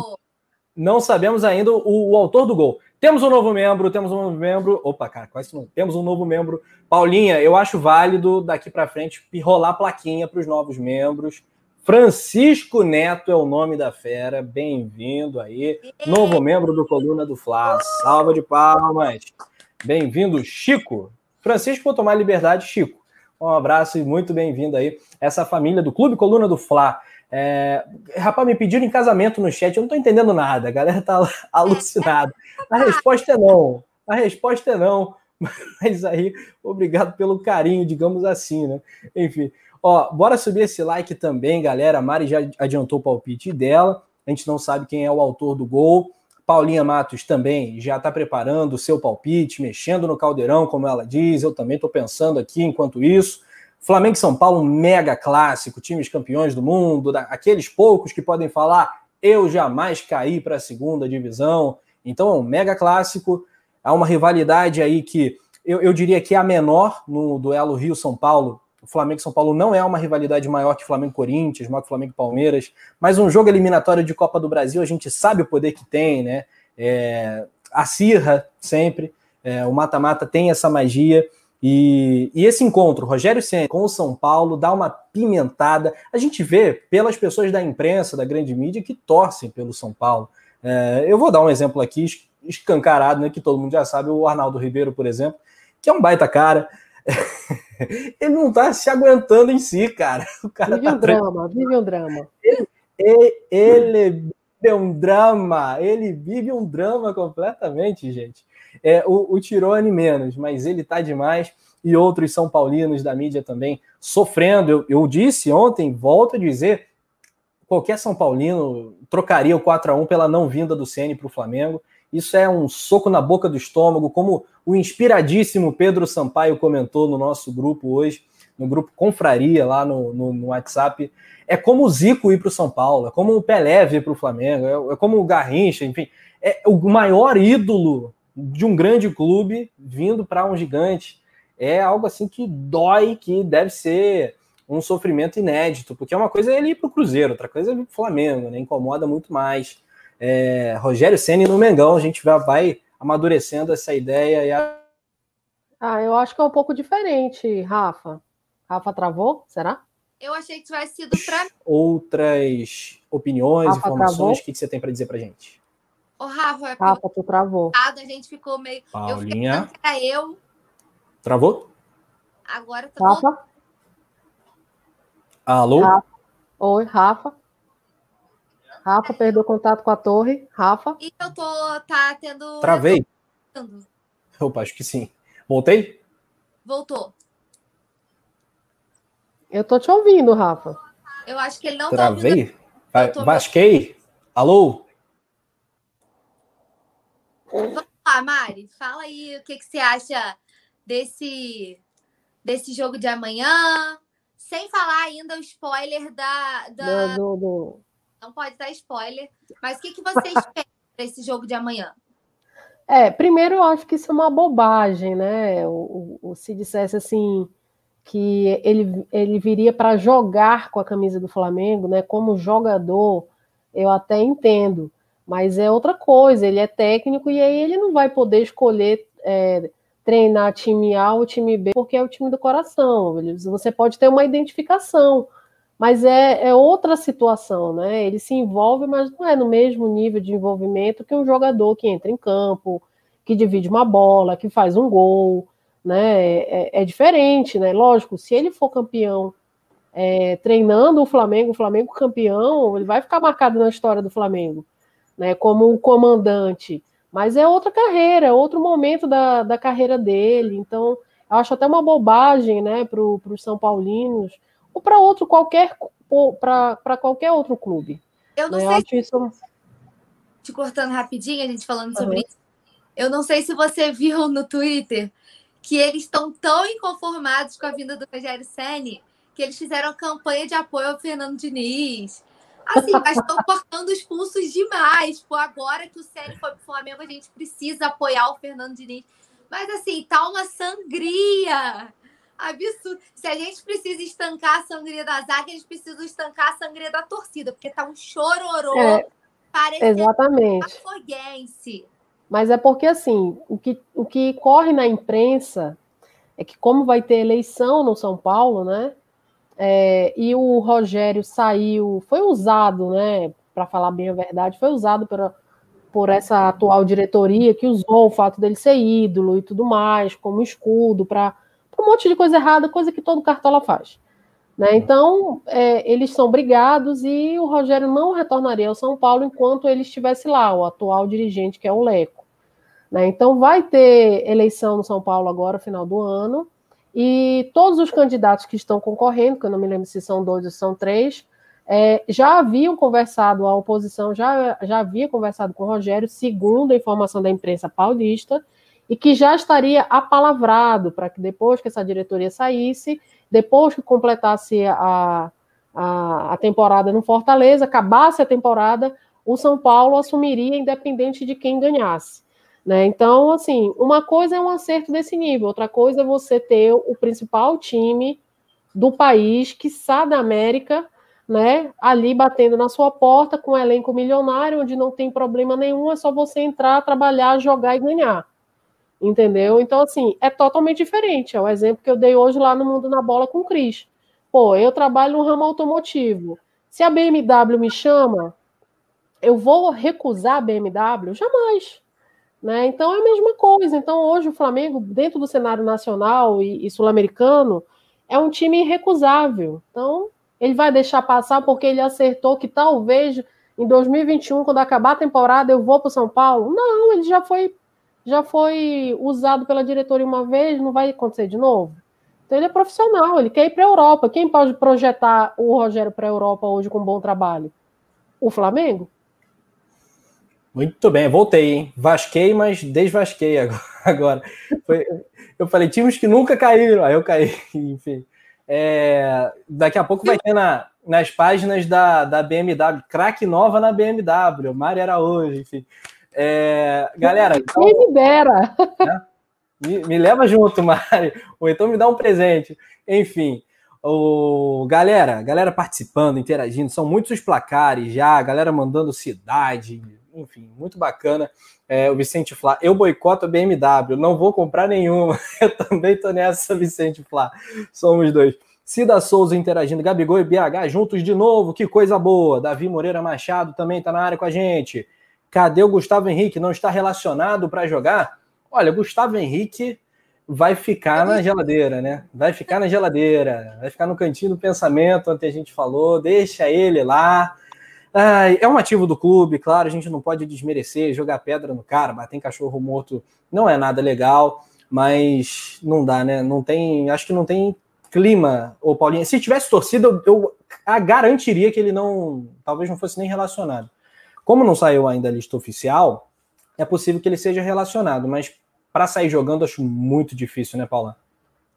A: não sabemos ainda o, o, autor do gol. Temos um novo membro, temos um novo membro. Opa, cara, quase não. Temos um novo membro. Paulinha, eu acho válido daqui para frente rolar plaquinha para os novos membros. Francisco Neto é o nome da fera. Bem-vindo aí. Novo membro do Coluna do Fla. Salva de palmas. Bem-vindo, Chico. Francisco, vou tomar liberdade, Chico. Um abraço e muito bem-vindo aí. Essa família do Clube Coluna do Fla. É... Rapaz, me pediram em casamento no chat, eu não tô entendendo nada, a galera tá alucinada. A resposta é não. A resposta é não. Mas aí, obrigado pelo carinho, digamos assim, né? Enfim. Ó, bora subir esse like também, galera. A Mari já adiantou o palpite dela. A gente não sabe quem é o autor do gol. Paulinha Matos também já está preparando o seu palpite, mexendo no caldeirão, como ela diz. Eu também estou pensando aqui enquanto isso. Flamengo e São Paulo, mega clássico, times campeões do mundo, aqueles poucos que podem falar eu jamais caí para a segunda divisão. Então é um mega clássico. Há uma rivalidade aí que eu, eu diria que é a menor no duelo Rio-São Paulo. O Flamengo e São Paulo não é uma rivalidade maior que Flamengo-Corinthians, maior que Flamengo-Palmeiras, mas um jogo eliminatório de Copa do Brasil, a gente sabe o poder que tem, né? É, acirra sempre, é, o mata-mata tem essa magia. E, e, esse encontro, Rogério Senna com o São Paulo, dá uma pimentada. A gente vê pelas pessoas da imprensa, da grande mídia, que torcem pelo São Paulo. É, eu vou dar um exemplo aqui, escancarado, né, que todo mundo já sabe, o Arnaldo Ribeiro, por exemplo, que é um baita cara. ele não tá se aguentando em si, cara. O cara
B: vive tá um drama, vive um drama.
A: Ele, ele, ele vive um drama, ele vive um drama completamente, gente. É, o, o Tirone menos, mas ele tá demais. E outros São Paulinos da mídia também sofrendo. Eu, eu disse ontem, volto a dizer, qualquer São Paulino trocaria o 4 a 1 pela não vinda do Ceni para o Flamengo. Isso é um soco na boca do estômago, como o inspiradíssimo Pedro Sampaio comentou no nosso grupo hoje, no grupo Confraria, lá no, no, no WhatsApp. É como o Zico ir para o São Paulo, é como o Pelé vir para o Flamengo, é, é, como o Garrincha, enfim. É o maior ídolo de um grande clube vindo para um gigante. É algo assim que dói, que deve ser um sofrimento inédito, porque é uma coisa é ele ir para o Cruzeiro, outra coisa é ir para o Flamengo, né? incomoda muito mais. É, Rogério Senna no Mengão, a gente vai, vai amadurecendo essa ideia. E a...
B: Ah, eu acho que é um pouco diferente, Rafa. Rafa travou? Será?
C: Eu achei que tivesse sido para
A: outras opiniões, Rafa informações. Travou? O que você tem para dizer para gente?
C: Ô, Rafa, é
B: Rafa, tu travou.
C: A gente ficou meio.
A: Paulinha.
C: Eu fiquei eu.
A: Travou?
C: Agora tá
B: Rafa? Bom.
A: Alô?
B: Rafa. Oi, Rafa. Rafa perdeu contato com a torre. Rafa.
C: E eu tô tá tendo.
A: Travei. Opa, acho que sim. Voltei?
C: Voltou.
B: Eu tô te ouvindo, Rafa.
C: Eu acho que ele não
A: Travei? tá ouvindo. Vasquei? Alô?
C: Vamos lá, Mari. Fala aí o que, que você acha desse, desse jogo de amanhã. Sem falar ainda o spoiler da. da...
B: Do, do,
C: não pode dar spoiler. Mas o que, que você espera para esse jogo de amanhã?
B: É, primeiro eu acho que isso é uma bobagem, né? O, o, se dissesse assim que ele, ele viria para jogar com a camisa do Flamengo, né? Como jogador, eu até entendo, mas é outra coisa. Ele é técnico e aí ele não vai poder escolher é, treinar time A ou time B porque é o time do coração. Você pode ter uma identificação, mas é, é, outra situação, né? Ele se envolve, mas não é no mesmo nível de envolvimento que um jogador que entra em campo, que divide uma bola, que faz um gol, né? É, é diferente, né? Lógico, se ele for campeão é, treinando o Flamengo, o Flamengo campeão, ele vai ficar marcado na história do Flamengo, né? Como um comandante. Mas é outra carreira, é outro momento da, da carreira dele. Então, eu acho até uma bobagem, né, para os São Paulinos ou para outro qualquer para qualquer outro clube.
C: Eu não né? sei. isso... Te cortando rapidinho, a gente falando sobre uhum. isso. Eu não sei se você viu no Twitter que eles estão tão inconformados com a vinda do Rogério Ceni que eles fizeram campanha de apoio ao Fernando Diniz. Assim, mas estão cortando os pulsos demais. Pô, agora que o Célio foi pro Flamengo, a gente precisa apoiar o Fernando Diniz. Mas assim, tá uma sangria. Absurdo. Se a gente precisa estancar a sangria da zaga, a gente precisa estancar a sangria da torcida, porque tá um chororô.
B: É, exatamente. Mas é porque, assim, o que, o que corre na imprensa é que, como vai ter eleição no São Paulo, né? É, e o Rogério saiu, foi usado, né? Para falar bem a verdade, foi usado por, por essa atual diretoria que usou o fato dele ser ídolo e tudo mais, como escudo, para um monte de coisa errada, coisa que todo cartola faz. Né? Então, é, eles são brigados e o Rogério não retornaria ao São Paulo enquanto ele estivesse lá, o atual dirigente, que é o Leco. Né? Então, vai ter eleição no São Paulo agora, final do ano, e todos os candidatos que estão concorrendo, que eu não me lembro se são dois ou são três, é, já haviam conversado, a oposição já, já havia conversado com o Rogério, segundo a informação da imprensa paulista, e que já estaria apalavrado para que depois que essa diretoria saísse, depois que completasse a, a, a temporada no Fortaleza, acabasse a temporada, o São Paulo assumiria independente de quem ganhasse. Né? Então, assim, uma coisa é um acerto desse nível, outra coisa é você ter o principal time do país, que sai da América, né, ali batendo na sua porta com um elenco milionário, onde não tem problema nenhum, é só você entrar, trabalhar, jogar e ganhar. Entendeu? Então, assim, é totalmente diferente. É o exemplo que eu dei hoje lá no Mundo na Bola com o Cris. Pô, eu trabalho no ramo automotivo. Se a BMW me chama, eu vou recusar a BMW? Jamais. Né? Então é a mesma coisa. Então, hoje o Flamengo, dentro do cenário nacional e, e sul-americano, é um time irrecusável. Então, ele vai deixar passar porque ele acertou que talvez em 2021, quando acabar a temporada, eu vou para o São Paulo? Não, ele já foi já foi usado pela diretoria uma vez, não vai acontecer de novo. Então ele é profissional, ele quer ir para a Europa. Quem pode projetar o Rogério para a Europa hoje com um bom trabalho? O Flamengo?
A: Muito bem, voltei, hein? Vasquei, mas desvasquei agora. Foi, eu falei, times que nunca caíram, aí eu caí, enfim. É, daqui a pouco vai ter na, nas páginas da, da BMW, craque nova na BMW, Mário era hoje, enfim. É, galera.
B: Então, me dera! Né?
A: Me, me, leva junto, Mário. Ou então me dá um presente. Enfim. O, galera, galera participando, interagindo, são muitos os placares já, galera mandando cidade, enfim, muito bacana. É, o Vicente Flá, eu boicoto a BMW, não vou comprar nenhuma. Eu também tô nessa, Vicente Flá. Somos dois. Cida Souza interagindo, Gabigol e BH juntos de novo, que coisa boa. Davi Moreira Machado também está na área com a gente. Cadê o Gustavo Henrique? Não está relacionado para jogar? Olha, Gustavo Henrique vai ficar na geladeira, né? Vai ficar na geladeira, vai ficar no cantinho do pensamento, onde a gente falou, deixa ele lá. é um ativo do clube, claro, a gente não pode desmerecer, jogar pedra no cara, bater em cachorro morto não é nada legal, mas não dá, né? Não tem, acho que não tem clima, ô Paulinho. Se tivesse torcida, eu, eu garantiria que ele não, talvez não fosse nem relacionado. Como não saiu ainda a lista oficial, é possível que ele seja relacionado, mas para sair jogando acho muito difícil, né, Paula?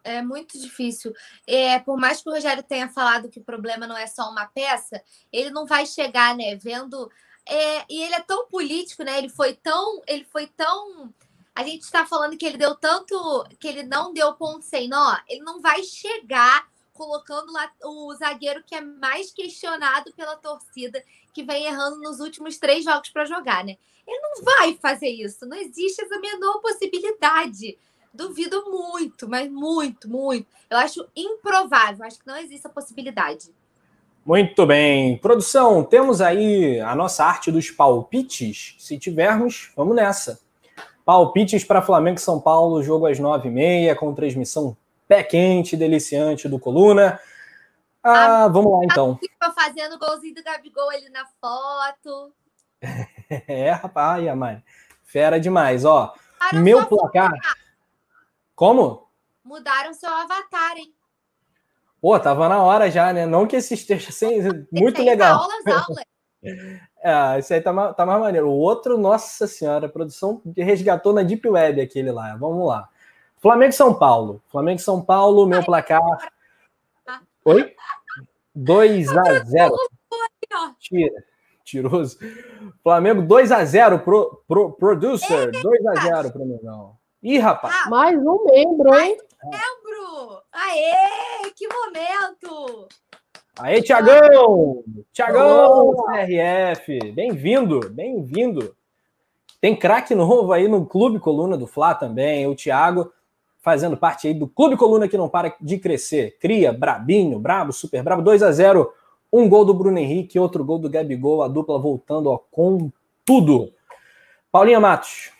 C: É muito difícil. É, por mais que o Rogério tenha falado que o problema não é só uma peça, ele não vai chegar, né, vendo. É, e ele é tão político, né? Ele foi tão, ele foi tão. A gente está falando que ele deu tanto, que ele não deu ponto sem nó. Ele não vai chegar colocando lá o zagueiro que é mais questionado pela torcida, que vem errando nos últimos três jogos para jogar, né? Ele não vai fazer isso, não existe essa menor possibilidade. Duvido muito, mas muito, muito. Eu acho improvável, acho que não existe a possibilidade.
A: Muito bem. Produção, temos aí a nossa arte dos palpites? Se tivermos, vamos nessa. Palpites para Flamengo e São Paulo, jogo às nove e meia, com transmissão pé quente, deliciante do Coluna. Ah, vamos lá então.
C: fazendo golzinho do Gabigol ali na foto.
A: é, rapaz, mãe. Fera demais, ó. Mudaram meu placar. Como?
C: Mudaram seu avatar, hein?
A: Pô, tava na hora já, né? Não que esse esteja sem... muito legal. Aulas, aulas. É, esse aí tá, tá mais maneiro. O outro, nossa senhora, a produção resgatou na Deep Web aquele lá. Vamos lá. Flamengo e São Paulo. Flamengo e São Paulo, meu placar. Oi? 2 a 0. Tira. Tiroso. Flamengo 2x0 pro, pro producer. 2x0 pro Mengão. Ih, rapaz. Ah,
B: mais um membro, hein?
C: membro! Aê! Que momento!
A: Aê, Tiagão! Tiagão, CRF! Bem-vindo, bem-vindo. Tem craque novo aí no Clube Coluna do Fla também, o Thiago fazendo parte aí do Clube Coluna que não para de crescer. Cria, brabinho, brabo, super brabo, 2 a 0 um gol do Bruno Henrique, outro gol do Gabigol, a dupla voltando ó, com tudo. Paulinha Matos.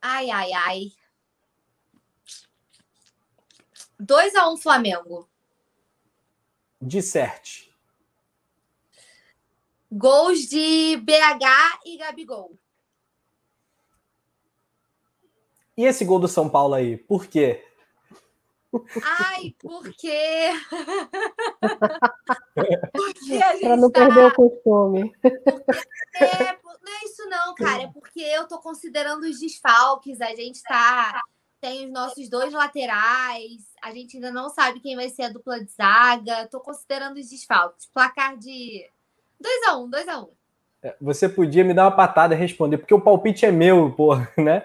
C: Ai, ai, ai. 2 a 1 um, Flamengo.
A: Disserte.
C: Gols de BH e Gabigol.
A: E esse gol do São Paulo aí, por quê?
C: Ai, por quê?
B: Para não tá... perder o costume.
C: É, não é isso não, cara. É porque eu tô considerando os desfalques. A gente tá tem os nossos dois laterais. A gente ainda não sabe quem vai ser a dupla de zaga. Tô considerando os desfalques. Placar de 2x1, 2x1.
A: É, você podia me dar uma patada e responder, porque o palpite é meu, porra, né?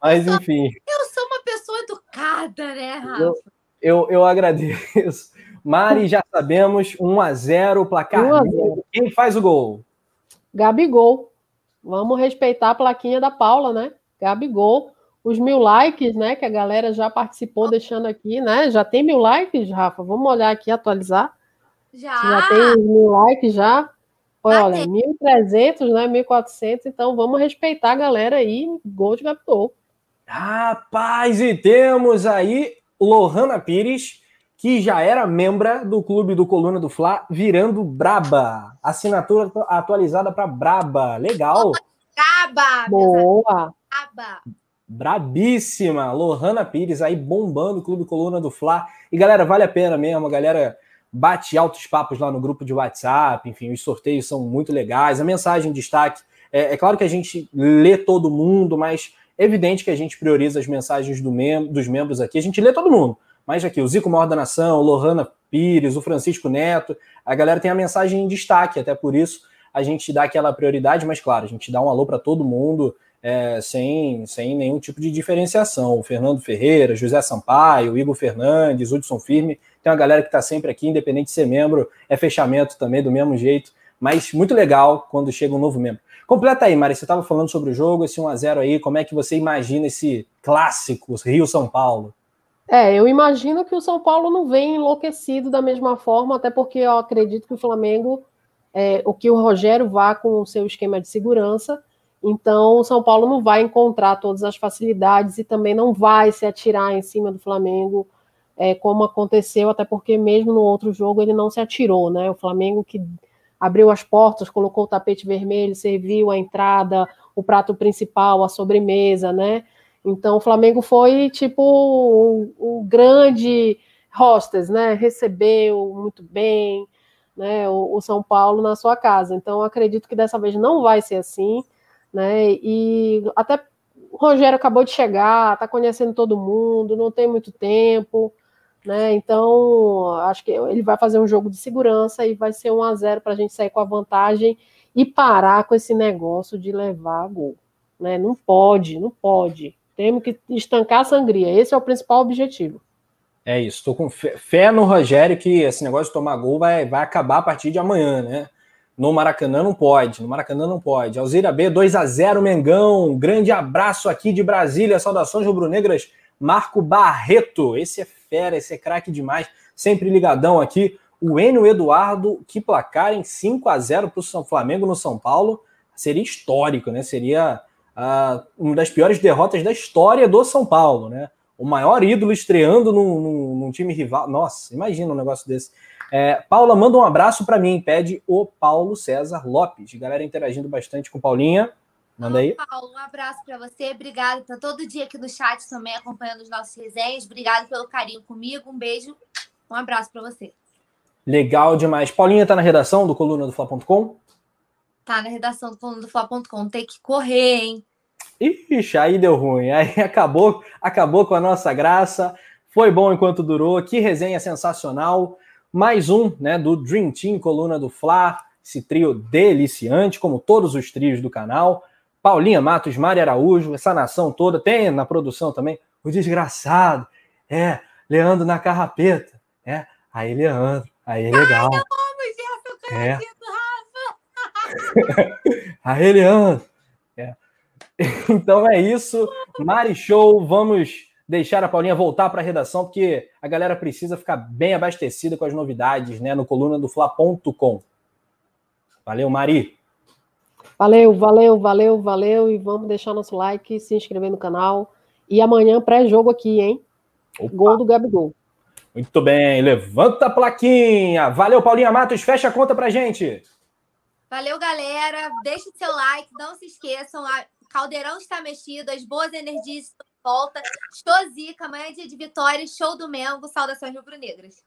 A: Mas enfim.
C: Eu sou uma pessoa educada, né, Rafa?
A: Eu, eu, eu agradeço. Mari, já sabemos, 1x0, placar. 1 Quem faz o gol?
B: Gabigol. Vamos respeitar a plaquinha da Paula, né? Gabigol. Os mil likes, né? Que a galera já participou, deixando aqui, né? Já tem mil likes, Rafa? Vamos olhar aqui, atualizar.
C: Já.
B: Já tem mil likes já. Olha, 1.300, né? 1.400, então vamos respeitar a galera aí, gol de Gabigol.
A: Rapaz, e temos aí Lohana Pires, que já era membra do clube do Coluna do Fla, virando Braba. Assinatura atualizada para Braba. Legal.
C: Braba!
B: Boa!
C: Braba!
A: Brabíssima! Lohana Pires aí bombando o clube Coluna do Fla. E galera, vale a pena mesmo, a galera bate altos papos lá no grupo de WhatsApp, enfim, os sorteios são muito legais, a mensagem de destaque. É, é claro que a gente lê todo mundo, mas é evidente que a gente prioriza as mensagens do mem dos membros aqui. A gente lê todo mundo, mas aqui o Zico Maior da Nação, o Lohana Pires, o Francisco Neto, a galera tem a mensagem em destaque, até por isso a gente dá aquela prioridade, mas claro, a gente dá um alô para todo mundo. É, sem, sem nenhum tipo de diferenciação. O Fernando Ferreira, José Sampaio, Igor Fernandes, Hudson Firme, tem uma galera que está sempre aqui, independente de ser membro, é fechamento também, do mesmo jeito. Mas muito legal quando chega um novo membro. Completa aí, Mari, você estava falando sobre o jogo, esse 1x0 aí, como é que você imagina esse clássico Rio-São Paulo?
B: É, eu imagino que o São Paulo não vem enlouquecido da mesma forma, até porque eu acredito que o Flamengo, é, o que o Rogério vá com o seu esquema de segurança, então o São Paulo não vai encontrar todas as facilidades e também não vai se atirar em cima do Flamengo é, como aconteceu, até porque mesmo no outro jogo ele não se atirou, né? O Flamengo que abriu as portas, colocou o tapete vermelho, serviu a entrada, o prato principal, a sobremesa, né? Então o Flamengo foi tipo o, grande hostess, né? Recebeu muito bem, né? O, o, São Paulo na sua casa. Então acredito que dessa vez não vai ser assim, né? E até o Rogério acabou de chegar, está conhecendo todo mundo, não tem muito tempo. Né? Então, acho que ele vai fazer um jogo de segurança e vai ser 1 a 0 para a gente sair com a vantagem e parar com esse negócio de levar gol. Né? Não pode, não pode. Temos que estancar a sangria. Esse é o principal objetivo.
A: É isso. Estou com fé no Rogério que esse negócio de tomar gol vai, vai acabar a partir de amanhã, né? No Maracanã não pode. No Maracanã não pode. Alzira B, 2 a 0 Mengão. Grande abraço aqui de Brasília. Saudações rubro-negras. Marco Barreto. Esse é fera, esse é craque demais, sempre ligadão aqui. O Enio Eduardo, que placar em 5 a 0 para o São Flamengo no São Paulo, seria histórico, né? Seria uh, uma das piores derrotas da história do São Paulo, né? O maior ídolo estreando num, num, num time rival. Nossa, imagina um negócio desse. É, Paula, manda um abraço para mim, pede o Paulo César Lopes. Galera interagindo bastante com Paulinha. Manda aí.
C: Paulo, um abraço para você. Obrigado. Tá todo dia aqui no chat também acompanhando os nossos resenhas. Obrigado pelo carinho comigo. Um beijo. Um abraço para você.
A: Legal demais. Paulinha tá na redação do coluna do Fla.com?
C: Tá na redação do coluna do Fla.com. Tem que correr, hein?
A: Ixi, aí deu ruim. Aí acabou, acabou com a nossa graça. Foi bom enquanto durou. Que resenha sensacional. mais um né, do Dream Team, coluna do Fla, esse trio deliciante, como todos os trios do canal. Paulinha Matos, Mari Araújo, essa nação toda, tem na produção também o desgraçado, é, Leandro na carrapeta, é, aí Leandro, aí é legal. Ai, eu amo, Gerson, é. Rafa. aí Leandro, é. Então é isso, Mari Show, vamos deixar a Paulinha voltar para a redação, porque a galera precisa ficar bem abastecida com as novidades, né, no coluna do Fla.com. Valeu, Mari.
B: Valeu, valeu, valeu, valeu. E vamos deixar nosso like, se inscrever no canal. E amanhã, pré-jogo aqui, hein? Opa. Gol do Gabigol.
A: Muito bem, levanta a plaquinha. Valeu, Paulinha Matos. Fecha a conta pra gente.
C: Valeu, galera. Deixe seu like. Não se esqueçam. O caldeirão está mexido. As boas energias estão em volta. Show zica. Amanhã é dia de vitória. Show do Mengo. Saudações rubro-negras.